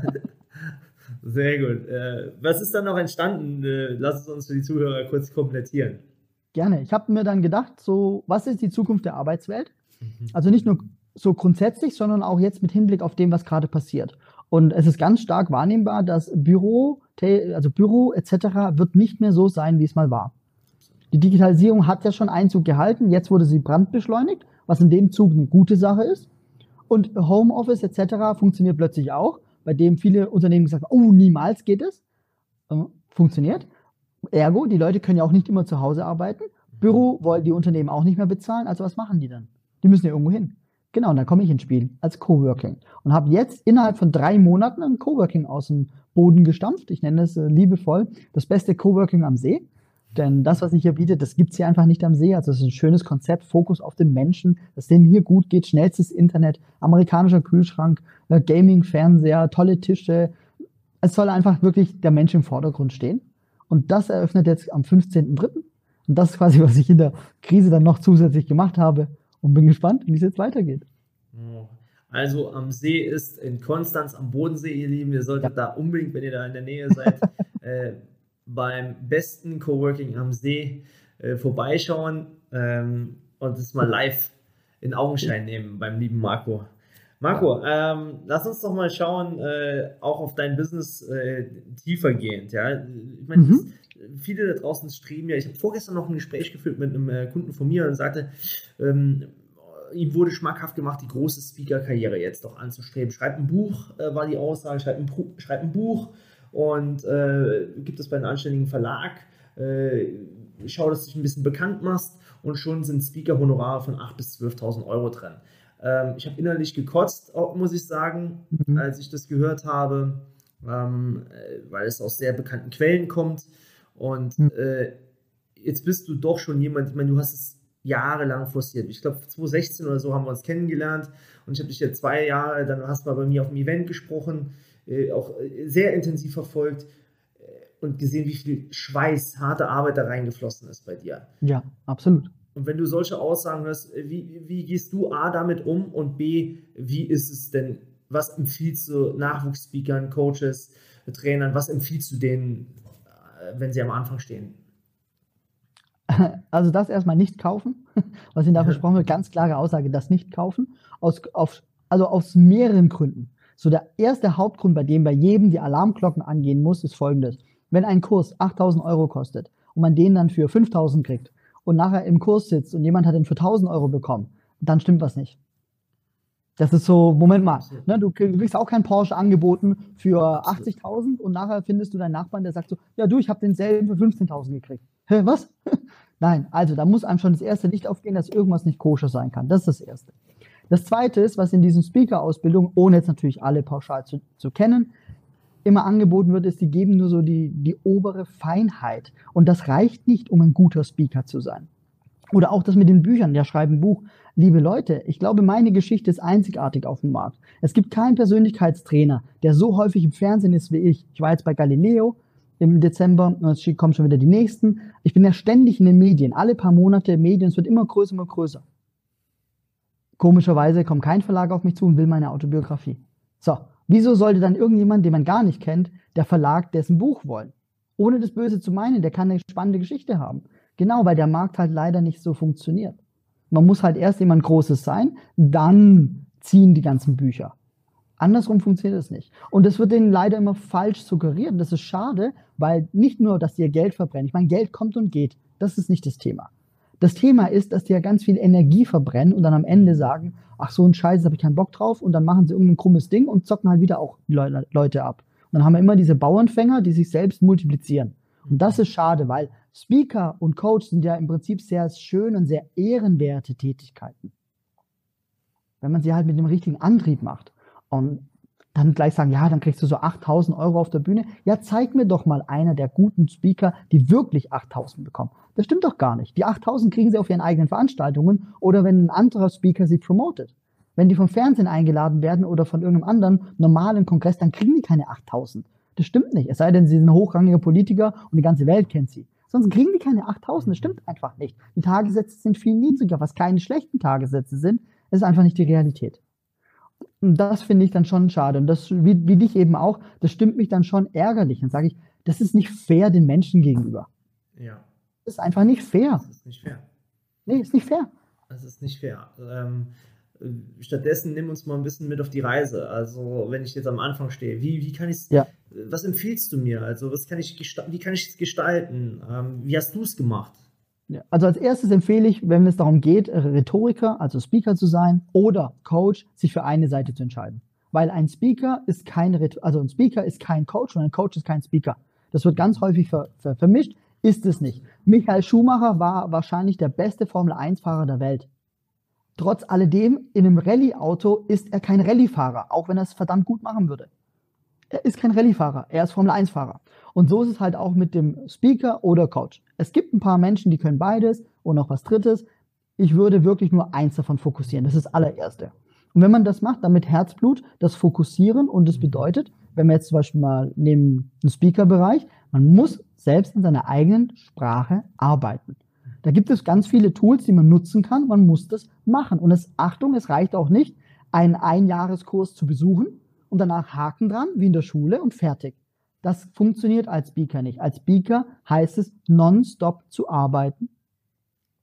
Sehr gut. Äh, was ist dann noch entstanden? Äh, lass es uns für die Zuhörer kurz komplettieren. Gerne. Ich habe mir dann gedacht, so, was ist die Zukunft der Arbeitswelt? Mhm. Also nicht nur so grundsätzlich, sondern auch jetzt mit Hinblick auf dem, was gerade passiert. Und es ist ganz stark wahrnehmbar, dass Büro, also Büro etc. wird nicht mehr so sein, wie es mal war. Die Digitalisierung hat ja schon Einzug gehalten, jetzt wurde sie brandbeschleunigt, was in dem Zug eine gute Sache ist. Und Homeoffice etc. funktioniert plötzlich auch, bei dem viele Unternehmen gesagt haben, oh, niemals geht es. Äh, funktioniert. Ergo, die Leute können ja auch nicht immer zu Hause arbeiten. Büro wollen die Unternehmen auch nicht mehr bezahlen, also was machen die dann? Die müssen ja irgendwo hin. Genau, und dann komme ich ins Spiel als Coworking und habe jetzt innerhalb von drei Monaten ein Coworking aus dem Boden gestampft. Ich nenne es äh, liebevoll das beste Coworking am See. Denn das, was ich hier biete, das gibt's hier einfach nicht am See. Also es ist ein schönes Konzept, Fokus auf den Menschen, dass denen hier gut geht, schnellstes Internet, amerikanischer Kühlschrank, äh, Gaming, Fernseher, tolle Tische. Es soll einfach wirklich der Mensch im Vordergrund stehen. Und das eröffnet jetzt am 15.03. Und das ist quasi, was ich in der Krise dann noch zusätzlich gemacht habe und bin gespannt, wie es jetzt weitergeht. Also am See ist in Konstanz am Bodensee, ihr Lieben. Ihr solltet ja. da unbedingt, wenn ihr da in der Nähe seid, äh, beim besten Coworking am See äh, vorbeischauen ähm, und das mal live in Augenschein nehmen beim lieben Marco. Marco, ähm, lass uns doch mal schauen, äh, auch auf dein Business äh, tiefergehend. Ja? Ich meine, mhm. viele da draußen streben ja. Ich habe vorgestern noch ein Gespräch geführt mit einem äh, Kunden von mir und sagte, ähm, ihm wurde schmackhaft gemacht, die große Speaker-Karriere jetzt doch anzustreben. Schreib ein Buch, äh, war die Aussage, schreib ein, schreib ein Buch und äh, gibt es bei einem anständigen Verlag. Äh, schau, dass du dich ein bisschen bekannt machst und schon sind Speaker-Honorare von 8.000 bis 12.000 Euro drin. Ähm, ich habe innerlich gekotzt, muss ich sagen, mhm. als ich das gehört habe, ähm, äh, weil es aus sehr bekannten Quellen kommt. Und mhm. äh, jetzt bist du doch schon jemand, ich meine, du hast es jahrelang forciert. Ich glaube, 2016 oder so haben wir uns kennengelernt und ich habe dich ja zwei Jahre, dann hast du mal bei mir auf dem Event gesprochen, auch äh, sehr intensiv verfolgt. und gesehen, wie viel Schweiß, harte Arbeit da reingeflossen ist bei dir. Ja, absolut. Und wenn du solche Aussagen hörst, wie, wie gehst du A damit um und B, wie ist es denn, was empfiehlst du Nachwuchsspeakern, Coaches, Trainern, was empfiehlst du denen, äh, wenn sie am Anfang stehen? Also das erstmal nicht kaufen, was Ihnen da versprochen wird, ganz klare Aussage, das nicht kaufen, aus, auf, also aus mehreren Gründen. So der erste Hauptgrund, bei dem bei jedem die Alarmglocken angehen muss, ist folgendes. Wenn ein Kurs 8000 Euro kostet und man den dann für 5000 kriegt und nachher im Kurs sitzt und jemand hat den für 1000 Euro bekommen, dann stimmt was nicht. Das ist so, Moment mal, ne, du kriegst auch kein Porsche angeboten für 80.000 und nachher findest du deinen Nachbarn, der sagt so, ja du, ich habe denselben für 15.000 gekriegt. Hä, was? Nein, also da muss einem schon das erste Licht aufgehen, dass irgendwas nicht koscher sein kann. Das ist das Erste. Das Zweite ist, was in diesen Speaker-Ausbildungen, ohne jetzt natürlich alle pauschal zu, zu kennen, immer angeboten wird, ist, die geben nur so die, die obere Feinheit. Und das reicht nicht, um ein guter Speaker zu sein. Oder auch das mit den Büchern, der schreibt ein Buch. Liebe Leute, ich glaube, meine Geschichte ist einzigartig auf dem Markt. Es gibt keinen Persönlichkeitstrainer, der so häufig im Fernsehen ist wie ich. Ich war jetzt bei Galileo im Dezember, jetzt kommen schon wieder die nächsten. Ich bin ja ständig in den Medien, alle paar Monate Medien, es wird immer größer, immer größer. Komischerweise kommt kein Verlag auf mich zu und will meine Autobiografie. So, wieso sollte dann irgendjemand, den man gar nicht kennt, der Verlag dessen Buch wollen? Ohne das Böse zu meinen, der kann eine spannende Geschichte haben. Genau, weil der Markt halt leider nicht so funktioniert. Man muss halt erst jemand Großes sein, dann ziehen die ganzen Bücher. Andersrum funktioniert es nicht. Und das wird denen leider immer falsch suggeriert. Das ist schade, weil nicht nur, dass ihr Geld verbrennen. Ich meine, Geld kommt und geht. Das ist nicht das Thema. Das Thema ist, dass die ja ganz viel Energie verbrennen und dann am Ende sagen, ach so ein Scheiß, habe ich keinen Bock drauf und dann machen sie irgendein krummes Ding und zocken halt wieder auch Leute ab. Und dann haben wir immer diese Bauernfänger, die sich selbst multiplizieren. Und das ist schade, weil Speaker und Coach sind ja im Prinzip sehr schön und sehr ehrenwerte Tätigkeiten. Wenn man sie halt mit dem richtigen Antrieb macht. Und dann gleich sagen, ja, dann kriegst du so 8000 Euro auf der Bühne. Ja, zeig mir doch mal einer der guten Speaker, die wirklich 8000 bekommen. Das stimmt doch gar nicht. Die 8000 kriegen sie auf ihren eigenen Veranstaltungen oder wenn ein anderer Speaker sie promotet. Wenn die vom Fernsehen eingeladen werden oder von irgendeinem anderen normalen Kongress, dann kriegen die keine 8000. Das stimmt nicht. Es sei denn, sie sind hochrangiger Politiker und die ganze Welt kennt sie. Sonst kriegen die keine 8000. Das stimmt einfach nicht. Die Tagessätze sind viel niedriger, was keine schlechten Tagessätze sind. Das ist einfach nicht die Realität. Das finde ich dann schon schade. Und das, wie, wie dich eben auch, das stimmt mich dann schon ärgerlich. Dann sage ich, das ist nicht fair den Menschen gegenüber. Ja. Das ist einfach nicht fair. Das ist nicht fair. Nee, ist nicht fair. Das ist nicht fair. Ähm, stattdessen nimm uns mal ein bisschen mit auf die Reise. Also, wenn ich jetzt am Anfang stehe, wie, wie kann ich es, ja. was empfiehlst du mir? Also, was kann ich, wie kann ich es gestalten? Ähm, wie hast du es gemacht? Also als erstes empfehle ich, wenn es darum geht, Rhetoriker, also Speaker zu sein oder Coach, sich für eine Seite zu entscheiden. Weil ein Speaker ist kein, also ein Speaker ist kein Coach und ein Coach ist kein Speaker. Das wird ganz häufig ver, ver, vermischt, ist es nicht. Michael Schumacher war wahrscheinlich der beste Formel-1-Fahrer der Welt. Trotz alledem, in einem Rallye-Auto ist er kein Rallye-Fahrer, auch wenn er es verdammt gut machen würde. Er ist kein Rallye-Fahrer, er ist Formel-1-Fahrer. Und so ist es halt auch mit dem Speaker oder Coach. Es gibt ein paar Menschen, die können beides und noch was Drittes. Ich würde wirklich nur eins davon fokussieren. Das ist das allererste. Und wenn man das macht, dann mit Herzblut, das Fokussieren und das bedeutet, wenn wir jetzt zum Beispiel mal nehmen den Speaker-Bereich, man muss selbst in seiner eigenen Sprache arbeiten. Da gibt es ganz viele Tools, die man nutzen kann. Man muss das machen. Und es, Achtung, es reicht auch nicht, einen Einjahreskurs zu besuchen und danach Haken dran, wie in der Schule und fertig. Das funktioniert als Speaker nicht. Als Speaker heißt es, nonstop zu arbeiten,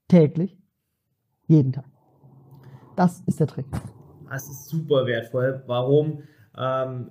täglich, jeden Tag. Das ist der Trick. Das ist super wertvoll. Warum? Ähm,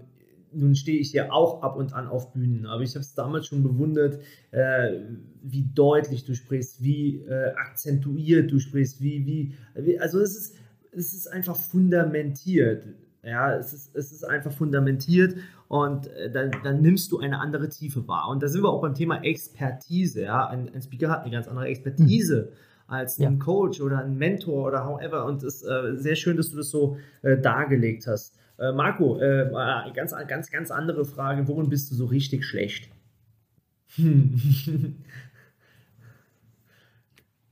nun stehe ich ja auch ab und an auf Bühnen, aber ich habe es damals schon bewundert, äh, wie deutlich du sprichst, wie äh, akzentuiert du sprichst, wie, wie, wie also es ist, es ist einfach fundamentiert. Ja, es ist, es ist einfach fundamentiert und äh, dann, dann nimmst du eine andere Tiefe wahr. Und da sind wir auch beim Thema Expertise. Ja? Ein, ein Speaker hat eine ganz andere Expertise. Mhm als ein Coach oder ein Mentor oder however. Und es ist äh, sehr schön, dass du das so äh, dargelegt hast. Äh, Marco, äh, ganz, ganz, ganz andere Frage. Worin bist du so richtig schlecht?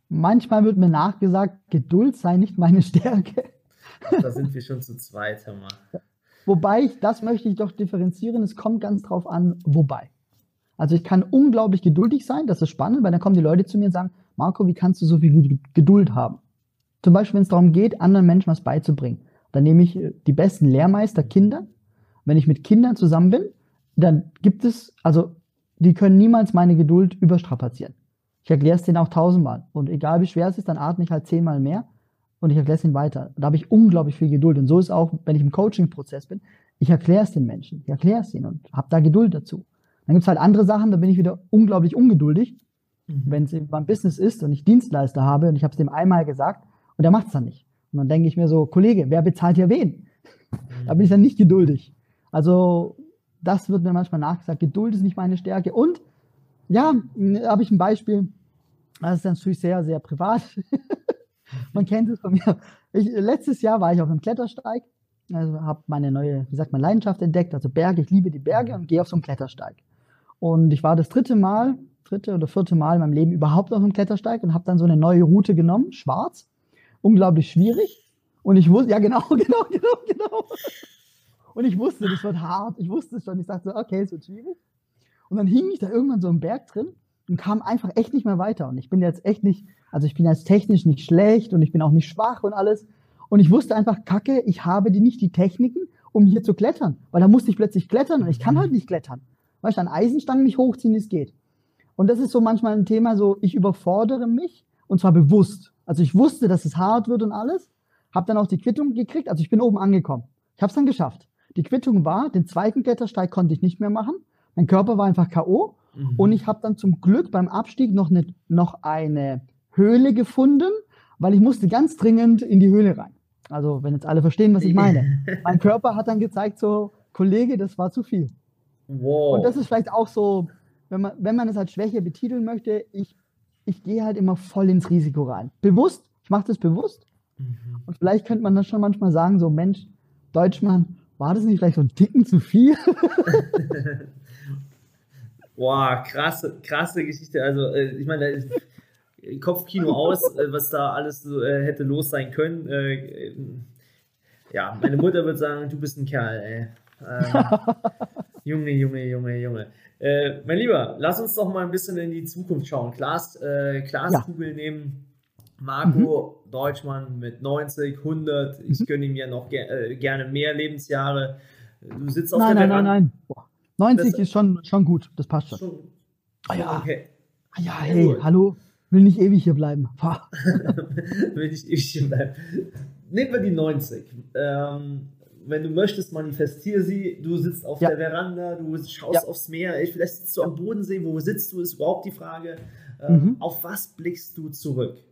Manchmal wird mir nachgesagt, Geduld sei nicht meine Stärke. Da sind wir schon zu zweit, mal. Wobei, ich, das möchte ich doch differenzieren, es kommt ganz drauf an, wobei. Also ich kann unglaublich geduldig sein, das ist spannend, weil dann kommen die Leute zu mir und sagen, Marco, wie kannst du so viel Geduld haben? Zum Beispiel, wenn es darum geht, anderen Menschen was beizubringen. Dann nehme ich äh, die besten Lehrmeister Kinder. Wenn ich mit Kindern zusammen bin, dann gibt es, also die können niemals meine Geduld überstrapazieren. Ich erkläre es denen auch tausendmal. Und egal wie schwer es ist, dann atme ich halt zehnmal mehr und ich erkläre es ihnen weiter. Da habe ich unglaublich viel Geduld. Und so ist auch, wenn ich im Coaching-Prozess bin, ich erkläre es den Menschen, ich erkläre es ihnen und habe da Geduld dazu. Dann gibt es halt andere Sachen, da bin ich wieder unglaublich ungeduldig, mhm. wenn es beim Business ist und ich Dienstleister habe und ich habe es dem einmal gesagt und der macht es dann nicht. Und dann denke ich mir so, Kollege, wer bezahlt hier wen? Mhm. Da bin ich dann nicht geduldig. Also das wird mir manchmal nachgesagt, Geduld ist nicht meine Stärke. Und ja, habe ich ein Beispiel, das ist natürlich sehr, sehr privat. man kennt es von mir. Ich, letztes Jahr war ich auf einem Klettersteig, also habe meine neue, wie sagt man, Leidenschaft entdeckt, also Berge. Ich liebe die Berge und gehe auf so einen Klettersteig. Und ich war das dritte Mal, dritte oder vierte Mal in meinem Leben überhaupt auf einem Klettersteig und habe dann so eine neue Route genommen, schwarz, unglaublich schwierig. Und ich wusste, ja genau, genau, genau, genau. Und ich wusste, das wird hart. Ich wusste es schon. Ich dachte okay, es wird schwierig. Und dann hing ich da irgendwann so im Berg drin und kam einfach echt nicht mehr weiter. Und ich bin jetzt echt nicht, also ich bin jetzt technisch nicht schlecht und ich bin auch nicht schwach und alles. Und ich wusste einfach, Kacke, ich habe die nicht die Techniken, um hier zu klettern. Weil da musste ich plötzlich klettern und ich kann halt nicht klettern. Weil ich an Eisenstangen nicht hochziehen, wie es geht. Und das ist so manchmal ein Thema, so ich überfordere mich und zwar bewusst. Also ich wusste, dass es hart wird und alles, habe dann auch die Quittung gekriegt, also ich bin oben angekommen. Ich habe es dann geschafft. Die Quittung war, den zweiten Klettersteig konnte ich nicht mehr machen. Mein Körper war einfach K.O. Mhm. Und ich habe dann zum Glück beim Abstieg noch eine, noch eine Höhle gefunden, weil ich musste ganz dringend in die Höhle rein. Also, wenn jetzt alle verstehen, was ich meine. mein Körper hat dann gezeigt, so, Kollege, das war zu viel. Wow. Und das ist vielleicht auch so, wenn man, wenn man es als Schwäche betiteln möchte, ich, ich gehe halt immer voll ins Risiko rein. Bewusst, ich mache das bewusst. Mhm. Und vielleicht könnte man das schon manchmal sagen, so, Mensch, Deutschmann, war das nicht vielleicht so ein Ticken zu viel? Boah, krasse, krasse Geschichte. Also, äh, ich meine, Kopfkino aus, äh, was da alles so, äh, hätte los sein können. Äh, ja, meine Mutter wird sagen, du bist ein Kerl, ey. Ähm, Junge, Junge, Junge, Junge. Äh, mein Lieber, lass uns doch mal ein bisschen in die Zukunft schauen. Glas, äh, Glaskugel ja. nehmen. Marco mhm. Deutschmann mit 90, 100. Ich gönne ihm ja noch ger äh, gerne mehr Lebensjahre. Du sitzt auf nein, der Nein, nein, nein, 90 das, ist schon, schon gut. Das passt schon. schon ah ja. Okay. Ah ja, hey, cool. hallo. Will nicht ewig hier bleiben. Will nicht ewig hier bleiben. Nehmen wir die 90. Ähm, wenn du möchtest, manifestiere sie. Du sitzt auf ja. der Veranda, du schaust ja. aufs Meer. Vielleicht sitzt du am Bodensee. Wo sitzt du, ist überhaupt die Frage. Ähm, mhm. Auf was blickst du zurück?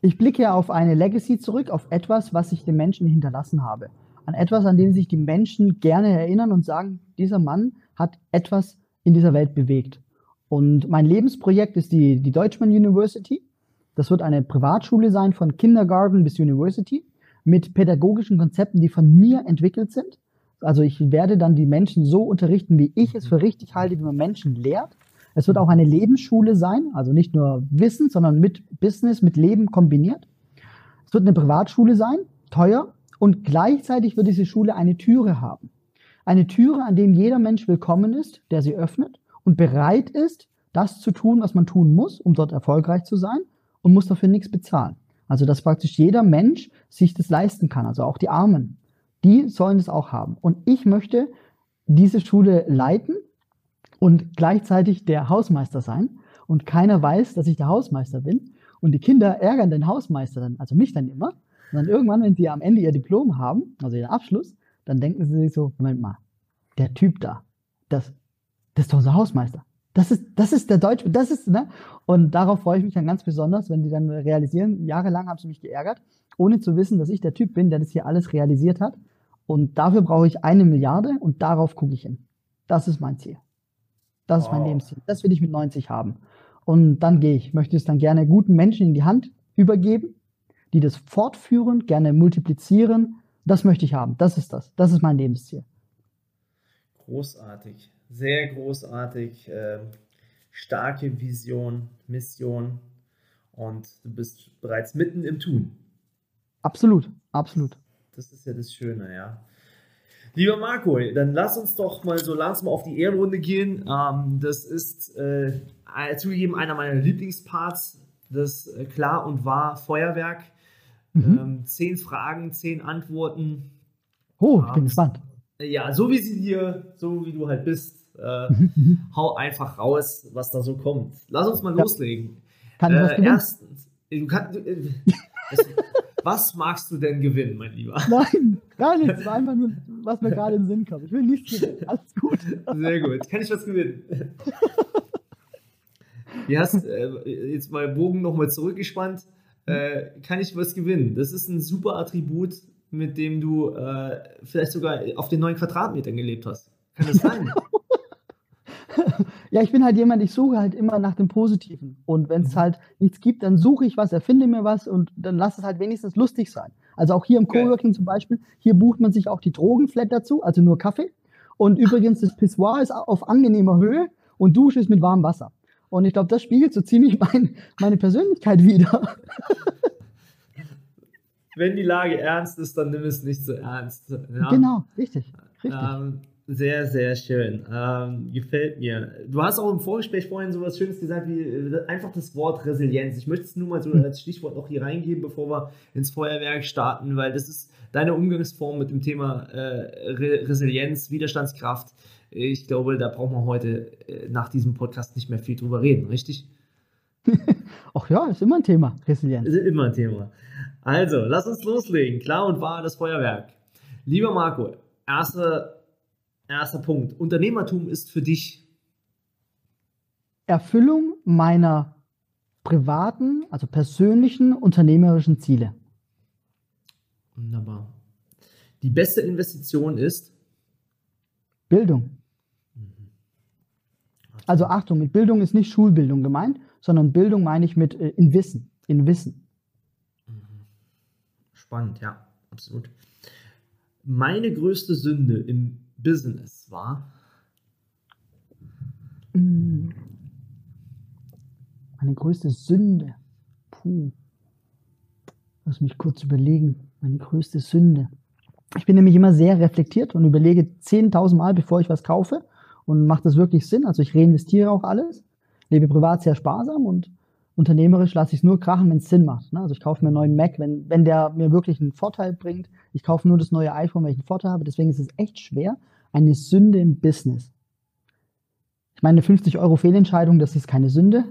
Ich blicke auf eine Legacy zurück, auf etwas, was ich den Menschen hinterlassen habe. An etwas, an dem sich die Menschen gerne erinnern und sagen, dieser Mann hat etwas in dieser Welt bewegt. Und mein Lebensprojekt ist die, die Deutschmann University. Das wird eine Privatschule sein von Kindergarten bis University mit pädagogischen Konzepten, die von mir entwickelt sind. Also ich werde dann die Menschen so unterrichten, wie ich es für richtig halte, wie man Menschen lehrt. Es wird auch eine Lebensschule sein, also nicht nur Wissen, sondern mit Business, mit Leben kombiniert. Es wird eine Privatschule sein, teuer, und gleichzeitig wird diese Schule eine Türe haben. Eine Türe, an dem jeder Mensch willkommen ist, der sie öffnet und bereit ist, das zu tun, was man tun muss, um dort erfolgreich zu sein und muss dafür nichts bezahlen. Also, dass praktisch jeder Mensch sich das leisten kann, also auch die Armen. Die sollen es auch haben. Und ich möchte diese Schule leiten und gleichzeitig der Hausmeister sein und keiner weiß, dass ich der Hausmeister bin und die Kinder ärgern den Hausmeister dann, also mich dann immer. Und dann irgendwann, wenn sie am Ende ihr Diplom haben, also ihren Abschluss, dann denken sie sich so, Moment mal, der Typ da, das, das ist doch unser Hausmeister. Das ist, das ist der Deutsche, das ist, ne? Und darauf freue ich mich dann ganz besonders, wenn die dann realisieren, jahrelang haben sie mich geärgert, ohne zu wissen, dass ich der Typ bin, der das hier alles realisiert hat. Und dafür brauche ich eine Milliarde und darauf gucke ich hin. Das ist mein Ziel. Das ist mein Lebensziel. Das will ich mit 90 haben. Und dann gehe ich. Möchte es dann gerne guten Menschen in die Hand übergeben, die das fortführen, gerne multiplizieren. Das möchte ich haben. Das ist das. Das ist mein Lebensziel. Großartig. Sehr großartig. Äh, starke Vision, Mission. Und du bist bereits mitten im Tun. Absolut. Absolut. Das ist ja das Schöne, ja. Lieber Marco, dann lass uns doch mal so langsam auf die Ehrenrunde gehen. Ähm, das ist äh, zugegeben einer meiner Lieblingsparts, das äh, klar und wahr Feuerwerk. Mhm. Ähm, zehn Fragen, zehn Antworten. Oh, ich bin ähm, gespannt. Ja, so wie sie dir, so wie du halt bist, äh, mhm, mhm. hau einfach raus, was da so kommt. Lass uns mal ja. loslegen. Kann ich äh, was erstens, du kannst, äh, was magst du denn gewinnen, mein Lieber? Nein, gar nichts. War einfach nur, was mir gerade in den Sinn kommt. Ich will nichts gewinnen. Alles gut. Sehr gut. Kann ich was gewinnen? Du hast äh, jetzt mal Bogen nochmal zurückgespannt. Äh, kann ich was gewinnen? Das ist ein super Attribut, mit dem du äh, vielleicht sogar auf den neuen Quadratmetern gelebt hast. Kann das sein? ja, ich bin halt jemand, ich suche halt immer nach dem Positiven. Und wenn es mhm. halt nichts gibt, dann suche ich was, erfinde mir was und dann lass es halt wenigstens lustig sein. Also auch hier im Coworking okay. zum Beispiel, hier bucht man sich auch die Drogenflat dazu, also nur Kaffee. Und übrigens, das Pissoir ist auf angenehmer Höhe und Dusche ist mit warmem Wasser. Und ich glaube, das spiegelt so ziemlich mein, meine Persönlichkeit wider. Wenn die Lage ernst ist, dann nimm es nicht so ernst. Ja? Genau, richtig. richtig. Ähm, sehr, sehr schön. Ähm, gefällt mir. Du hast auch im Vorgespräch vorhin so was Schönes gesagt wie äh, einfach das Wort Resilienz. Ich möchte es nur mal so als Stichwort noch hier reingeben, bevor wir ins Feuerwerk starten, weil das ist deine Umgangsform mit dem Thema äh, Re Resilienz, Widerstandskraft. Ich glaube, da brauchen wir heute äh, nach diesem Podcast nicht mehr viel drüber reden, richtig? Ach ja, ist immer ein Thema, Resilienz. Ist immer ein Thema. Also, lass uns loslegen. Klar und wahr das Feuerwerk. Lieber Marco, erster, erster Punkt. Unternehmertum ist für dich Erfüllung meiner privaten, also persönlichen unternehmerischen Ziele. Wunderbar. Die beste Investition ist Bildung. Also Achtung, mit Bildung ist nicht Schulbildung gemeint, sondern Bildung meine ich mit äh, in Wissen, in Wissen. Mhm. Spannend, ja, absolut. Meine größte Sünde im Business war. Mm. Meine größte Sünde. Puh. Lass mich kurz überlegen. Meine größte Sünde. Ich bin nämlich immer sehr reflektiert und überlege 10.000 Mal, bevor ich was kaufe und macht das wirklich Sinn? Also ich reinvestiere auch alles, lebe privat sehr sparsam und unternehmerisch lasse ich es nur krachen, wenn es Sinn macht. Ne? Also ich kaufe mir einen neuen Mac, wenn, wenn der mir wirklich einen Vorteil bringt. Ich kaufe nur das neue iPhone, wenn ich einen Vorteil habe. Deswegen ist es echt schwer, eine Sünde im Business. Ich meine, eine 50 Euro Fehlentscheidung, das ist keine Sünde.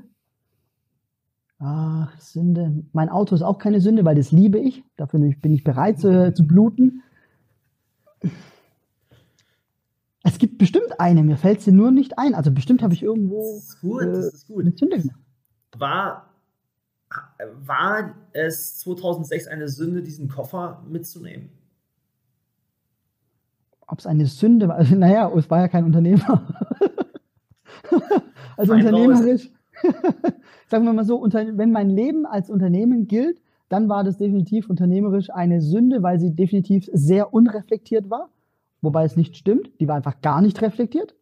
Ach, Sünde. Mein Auto ist auch keine Sünde, weil das liebe ich. Dafür bin ich bereit zu, zu bluten. Es gibt bestimmt eine, mir fällt sie nur nicht ein. Also bestimmt habe ich irgendwo. Das ist gut, äh, das ist gut. War, war es 2006 eine Sünde, diesen Koffer mitzunehmen? Ob es eine Sünde war? Also, naja, es war ja kein Unternehmer. also Fein unternehmerisch. sagen wir mal so, unter, wenn mein Leben als Unternehmen gilt, dann war das definitiv unternehmerisch eine Sünde, weil sie definitiv sehr unreflektiert war wobei es nicht stimmt. Die war einfach gar nicht reflektiert.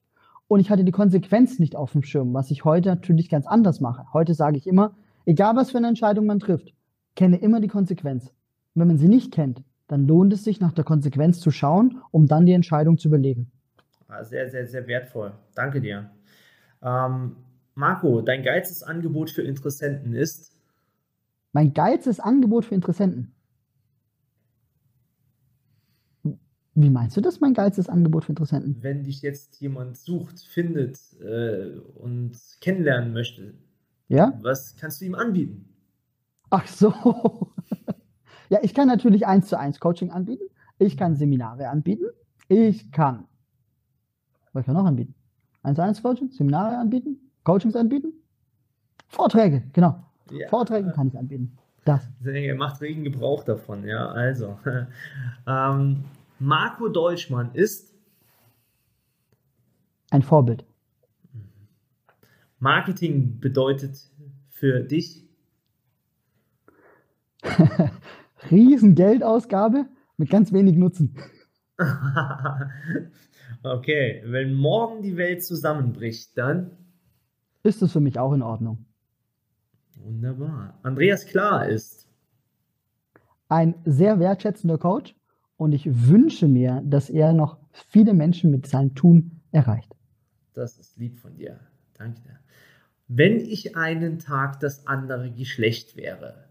Und ich hatte die Konsequenz nicht auf dem Schirm, was ich heute natürlich ganz anders mache. Heute sage ich immer, egal was für eine Entscheidung man trifft, kenne immer die Konsequenz. Und wenn man sie nicht kennt, dann lohnt es sich, nach der Konsequenz zu schauen, um dann die Entscheidung zu überlegen. Ah, sehr, sehr, sehr wertvoll. Danke dir. Ähm, Marco, dein geilstes Angebot für Interessenten ist? Mein geilstes Angebot für Interessenten? Wie meinst du das, mein geilstes Angebot für Interessenten? Wenn dich jetzt jemand sucht, findet äh, und kennenlernen möchte, ja? was kannst du ihm anbieten? Ach so. ja, ich kann natürlich eins zu eins Coaching anbieten. Ich kann Seminare anbieten. Ich kann. Was kann ich noch anbieten? Eins zu eins Coaching, Seminare anbieten, Coachings anbieten, Vorträge, genau. Ja. Vorträge kann ich anbieten. Das. Er macht regen Gebrauch davon, ja. Also. ähm, Marco Deutschmann ist ein Vorbild. Marketing bedeutet für dich Riesengeldausgabe mit ganz wenig Nutzen. okay, wenn morgen die Welt zusammenbricht, dann ist es für mich auch in Ordnung. Wunderbar. Andreas Klar ist ein sehr wertschätzender Coach und ich wünsche mir, dass er noch viele Menschen mit seinem Tun erreicht. Das ist lieb von dir. Danke dir. Wenn ich einen Tag das andere Geschlecht wäre,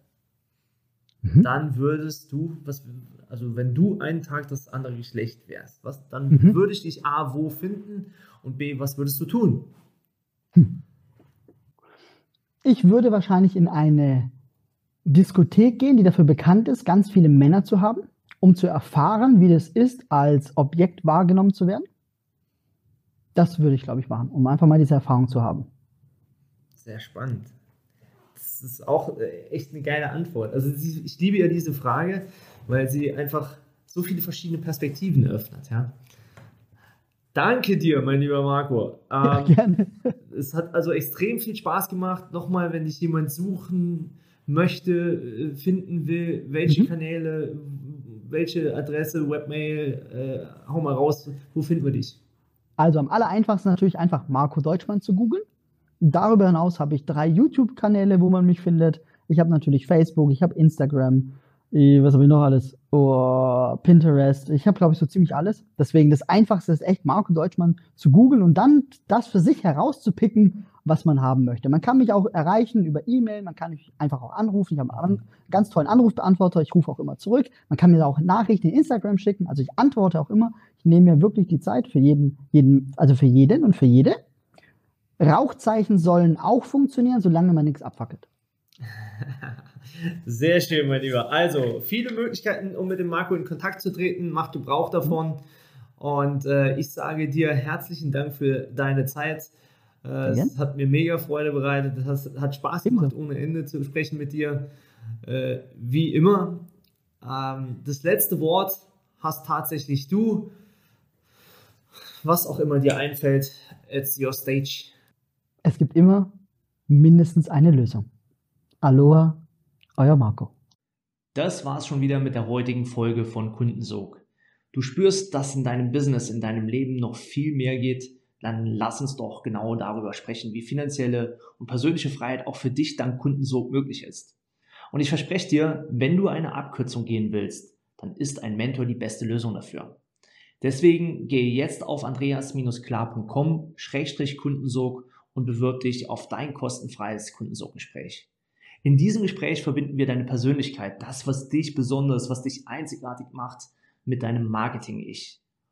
mhm. dann würdest du, was, also wenn du einen Tag das andere Geschlecht wärst, was, dann mhm. würde ich dich A, wo finden und B, was würdest du tun? Hm. Ich würde wahrscheinlich in eine Diskothek gehen, die dafür bekannt ist, ganz viele Männer zu haben, um zu erfahren, wie das ist, als Objekt wahrgenommen zu werden. Das würde ich, glaube ich, machen, um einfach mal diese Erfahrung zu haben. Sehr spannend. Das ist auch äh, echt eine geile Antwort. Also ich liebe ja diese Frage, weil sie einfach so viele verschiedene Perspektiven eröffnet. Ja? Danke dir, mein lieber Marco. Ähm, ja, gerne. Es hat also extrem viel Spaß gemacht. Nochmal, wenn dich jemand suchen möchte, äh, finden will, welche mhm. Kanäle, welche Adresse, Webmail, äh, hau mal raus, wo finden wir dich? Also am aller einfachsten natürlich einfach Marco Deutschmann zu googeln. Darüber hinaus habe ich drei YouTube-Kanäle, wo man mich findet. Ich habe natürlich Facebook, ich habe Instagram, was habe ich noch alles? Oh, Pinterest. Ich habe, glaube ich, so ziemlich alles. Deswegen das Einfachste ist echt, Marco Deutschmann zu googeln und dann das für sich herauszupicken, was man haben möchte. Man kann mich auch erreichen über E-Mail, man kann mich einfach auch anrufen. Ich habe einen ganz tollen Anrufbeantworter, ich rufe auch immer zurück. Man kann mir auch Nachrichten in Instagram schicken, also ich antworte auch immer. Ich nehme mir wirklich die Zeit für jeden, jeden, also für jeden und für jede. Rauchzeichen sollen auch funktionieren, solange man nichts abfackelt. Sehr schön, mein Lieber. Also, viele Möglichkeiten, um mit dem Marco in Kontakt zu treten. Macht Gebrauch davon. Und äh, ich sage dir herzlichen Dank für deine Zeit. Äh, es hat mir mega Freude bereitet. Es hat Spaß gemacht, ohne Ende zu sprechen mit dir. Äh, wie immer. Ähm, das letzte Wort hast tatsächlich du. Was auch immer dir einfällt, it's your stage. Es gibt immer mindestens eine Lösung. Aloha euer Marco. Das war's schon wieder mit der heutigen Folge von Kundensog. Du spürst, dass in deinem Business, in deinem Leben noch viel mehr geht, dann lass uns doch genau darüber sprechen, wie finanzielle und persönliche Freiheit auch für dich dank Kundensog möglich ist. Und ich verspreche dir, wenn du eine Abkürzung gehen willst, dann ist ein Mentor die beste Lösung dafür. Deswegen gehe jetzt auf andreas-klar.com-kundensog und bewirb dich auf dein kostenfreies Kundensoggespräch. In diesem Gespräch verbinden wir deine Persönlichkeit, das, was dich besonders, was dich einzigartig macht, mit deinem Marketing-Ich,